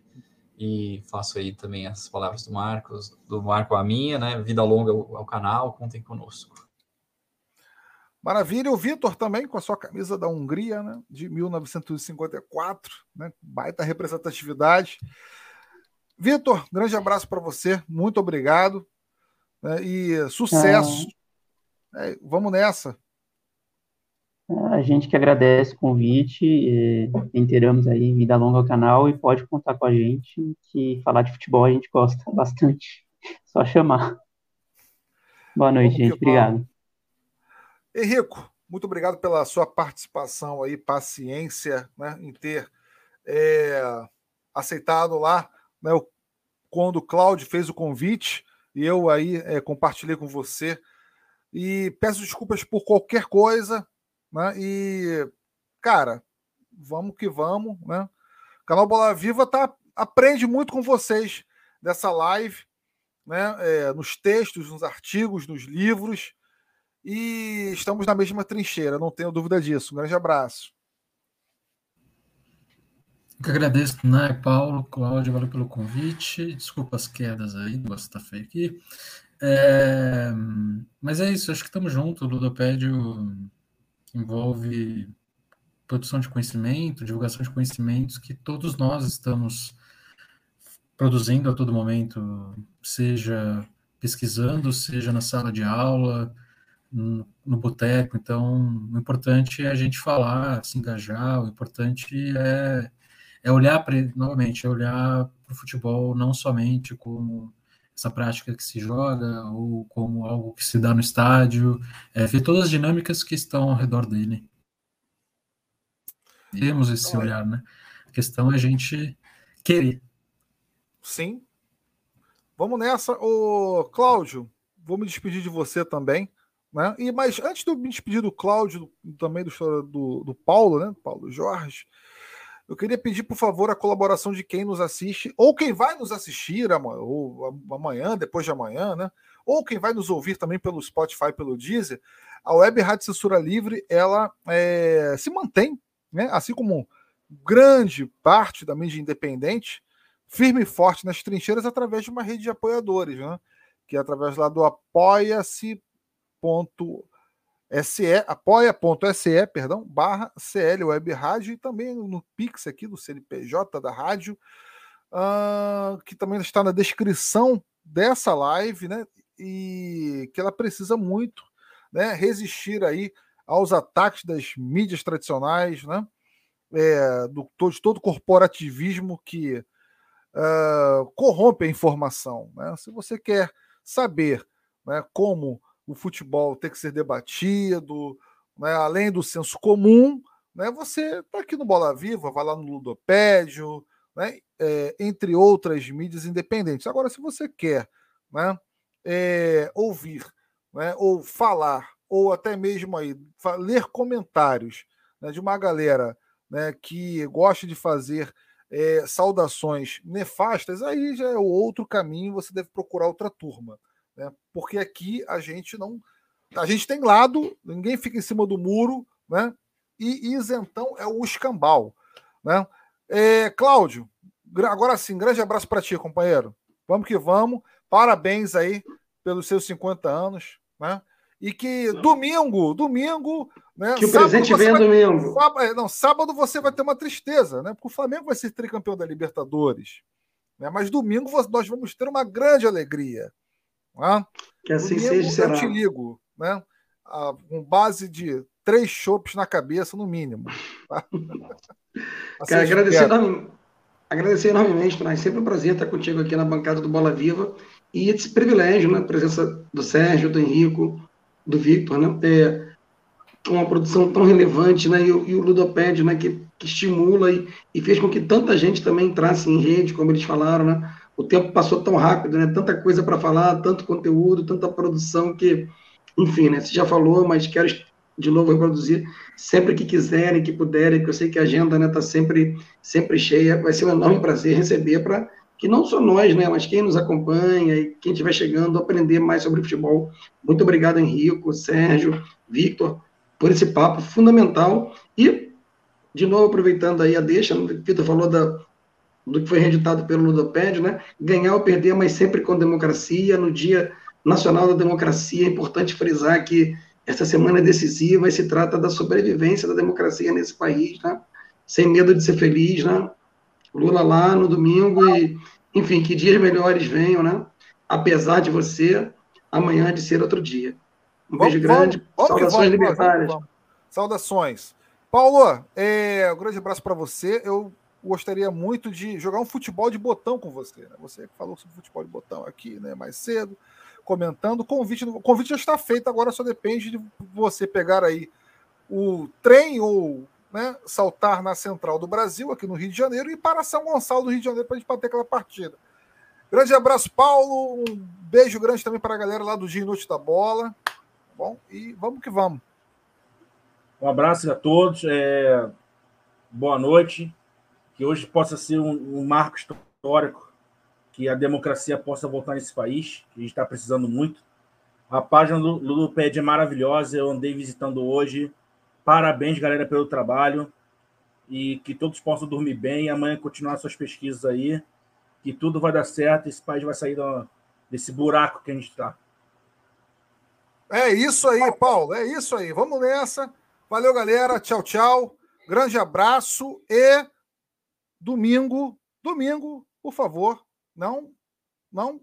E faço aí também as palavras do Marcos, do Marco a minha, né? Vida longa ao canal, contem conosco. Maravilha, o Vitor também com a sua camisa da Hungria, né, de 1954, né, baita representatividade. Vitor, grande abraço para você, muito obrigado né, e sucesso. É. É, vamos nessa. A gente que agradece o convite, inteiramos aí vida longa ao canal e pode contar com a gente que falar de futebol a gente gosta bastante. Só chamar. Boa noite, gente. Obrigado. Henrico, muito obrigado pela sua participação aí, paciência né, em ter é, aceitado lá né, quando o Cláudio fez o convite e eu aí é, compartilhei com você. E peço desculpas por qualquer coisa, né? E, cara, vamos que vamos, né? O canal Bola Viva tá, aprende muito com vocês dessa live, né? É, nos textos, nos artigos, nos livros e estamos na mesma trincheira, não tenho dúvida disso. Um grande abraço. Eu que agradeço, né, Paulo, Cláudio, valeu pelo convite. Desculpa as quedas aí, o negócio tá feio aqui. É, mas é isso, acho que estamos juntos. Ludopédio envolve produção de conhecimento, divulgação de conhecimentos que todos nós estamos produzindo a todo momento, seja pesquisando, seja na sala de aula, no, no boteco. Então, o importante é a gente falar, se engajar, o importante é, é olhar para novamente, é olhar para o futebol não somente como essa prática que se joga ou como algo que se dá no estádio, é ver todas as dinâmicas que estão ao redor dele. Temos esse então, olhar, né? A questão é a gente querer. Sim. Vamos nessa. O Cláudio, vou me despedir de você também. Né? E, mas antes de eu me despedir do Cláudio, também do, do, do Paulo, né? Paulo Jorge, eu queria pedir, por favor, a colaboração de quem nos assiste, ou quem vai nos assistir amanhã, ou amanhã, depois de amanhã, né? Ou quem vai nos ouvir também pelo Spotify, pelo Deezer. A Web Rádio Censura Livre, ela é, se mantém, né? Assim como grande parte da mídia independente, firme e forte nas trincheiras através de uma rede de apoiadores, né? Que é através lá do apoia-se apoia.se, apoia.se, perdão, barra CL Web Rádio e também no Pix aqui do CNPJ da rádio, uh, que também está na descrição dessa live, né? E que ela precisa muito, né? Resistir aí aos ataques das mídias tradicionais, né? É, do, de todo corporativismo que uh, corrompe a informação. Né? Se você quer saber né, como o futebol ter que ser debatido, né, além do senso comum, né, você está aqui no Bola Viva, vai lá no Ludopédio, né, é, entre outras mídias independentes. Agora, se você quer né, é, ouvir, né, ou falar, ou até mesmo aí, ler comentários né, de uma galera né, que gosta de fazer é, saudações nefastas, aí já é o outro caminho, você deve procurar outra turma né? porque aqui a gente não. A gente tem lado, ninguém fica em cima do muro, né? E isentão é o escambau. Né? É, Cláudio, agora sim, grande abraço para ti, companheiro. Vamos que vamos. Parabéns aí pelos seus 50 anos, né? E que domingo, domingo, né? Que o presente venha vai, domingo. Sábado, é, não, sábado você vai ter uma tristeza, né? Porque o Flamengo vai ser tricampeão da Libertadores. Né? Mas domingo nós vamos ter uma grande alegria. Né? Que assim Domingo, seja, será. Eu te ligo, né? Ah, com base de três chopes na cabeça, no mínimo. Tá? Cara, agradecer, enorme, agradecer enormemente, mas sempre um prazer estar contigo aqui na bancada do Bola Viva e esse privilégio, né? A presença do Sérgio, do Henrico, do Victor, né? É, uma produção tão relevante, né? E, e o Ludopédio, né? Que, que estimula e, e, fez com que tanta gente também entrasse em rede, como eles falaram, né? O tempo passou tão rápido, né? Tanta coisa para falar, tanto conteúdo, tanta produção que, enfim, né? Você já falou, mas quero de novo reproduzir sempre que quiserem, que puderem, que eu sei que a agenda né, sempre, sempre cheia. Vai ser um enorme prazer receber para que não só nós, né, mas quem nos acompanha e quem estiver chegando aprender mais sobre futebol. Muito obrigado, Henrico, Sérgio, Victor, por esse papo fundamental. E, de novo, aproveitando aí a deixa, o Vitor falou da, do que foi reeditado pelo Ludopédio, né? Ganhar ou perder, mas sempre com democracia. No Dia Nacional da Democracia, é importante frisar que essa semana é decisiva e se trata da sobrevivência da democracia nesse país, né? Sem medo de ser feliz, né? Lula lá no domingo e, enfim, que dias melhores venham, né? Apesar de você, amanhã de ser outro dia. Um beijo grande. Vamos, Saudações vamos, libertárias. Vamos, Saudações. Paulo, é, um grande abraço para você. Eu gostaria muito de jogar um futebol de botão com você. Né? Você falou sobre futebol de botão aqui né, mais cedo, comentando. O convite, o convite já está feito, agora só depende de você pegar aí o trem ou né, saltar na Central do Brasil, aqui no Rio de Janeiro, e para São Gonçalo do Rio de Janeiro para a gente bater aquela partida. Grande abraço, Paulo. Um beijo grande também para a galera lá do Dia e Noite da Bola. Bom, e vamos que vamos. Um abraço a todos. É... Boa noite. Que hoje possa ser um, um, marco histórico, que a democracia possa voltar nesse país, que a gente está precisando muito. A página do Ludoped é maravilhosa, eu andei visitando hoje. Parabéns, galera, pelo trabalho. E que todos possam dormir bem e amanhã continuar suas pesquisas aí. Que tudo vai dar certo, esse país vai sair desse buraco que a gente está. É isso aí, Paulo. É isso aí. Vamos nessa. Valeu, galera. Tchau, tchau. Grande abraço e domingo, domingo, por favor, não, não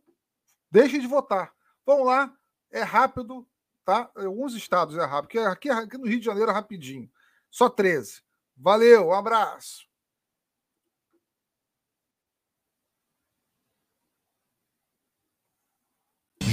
deixe de votar. Vamos lá. É rápido, tá? Alguns estados é rápido, porque aqui, aqui no Rio de Janeiro é rapidinho. Só 13. Valeu, um abraço.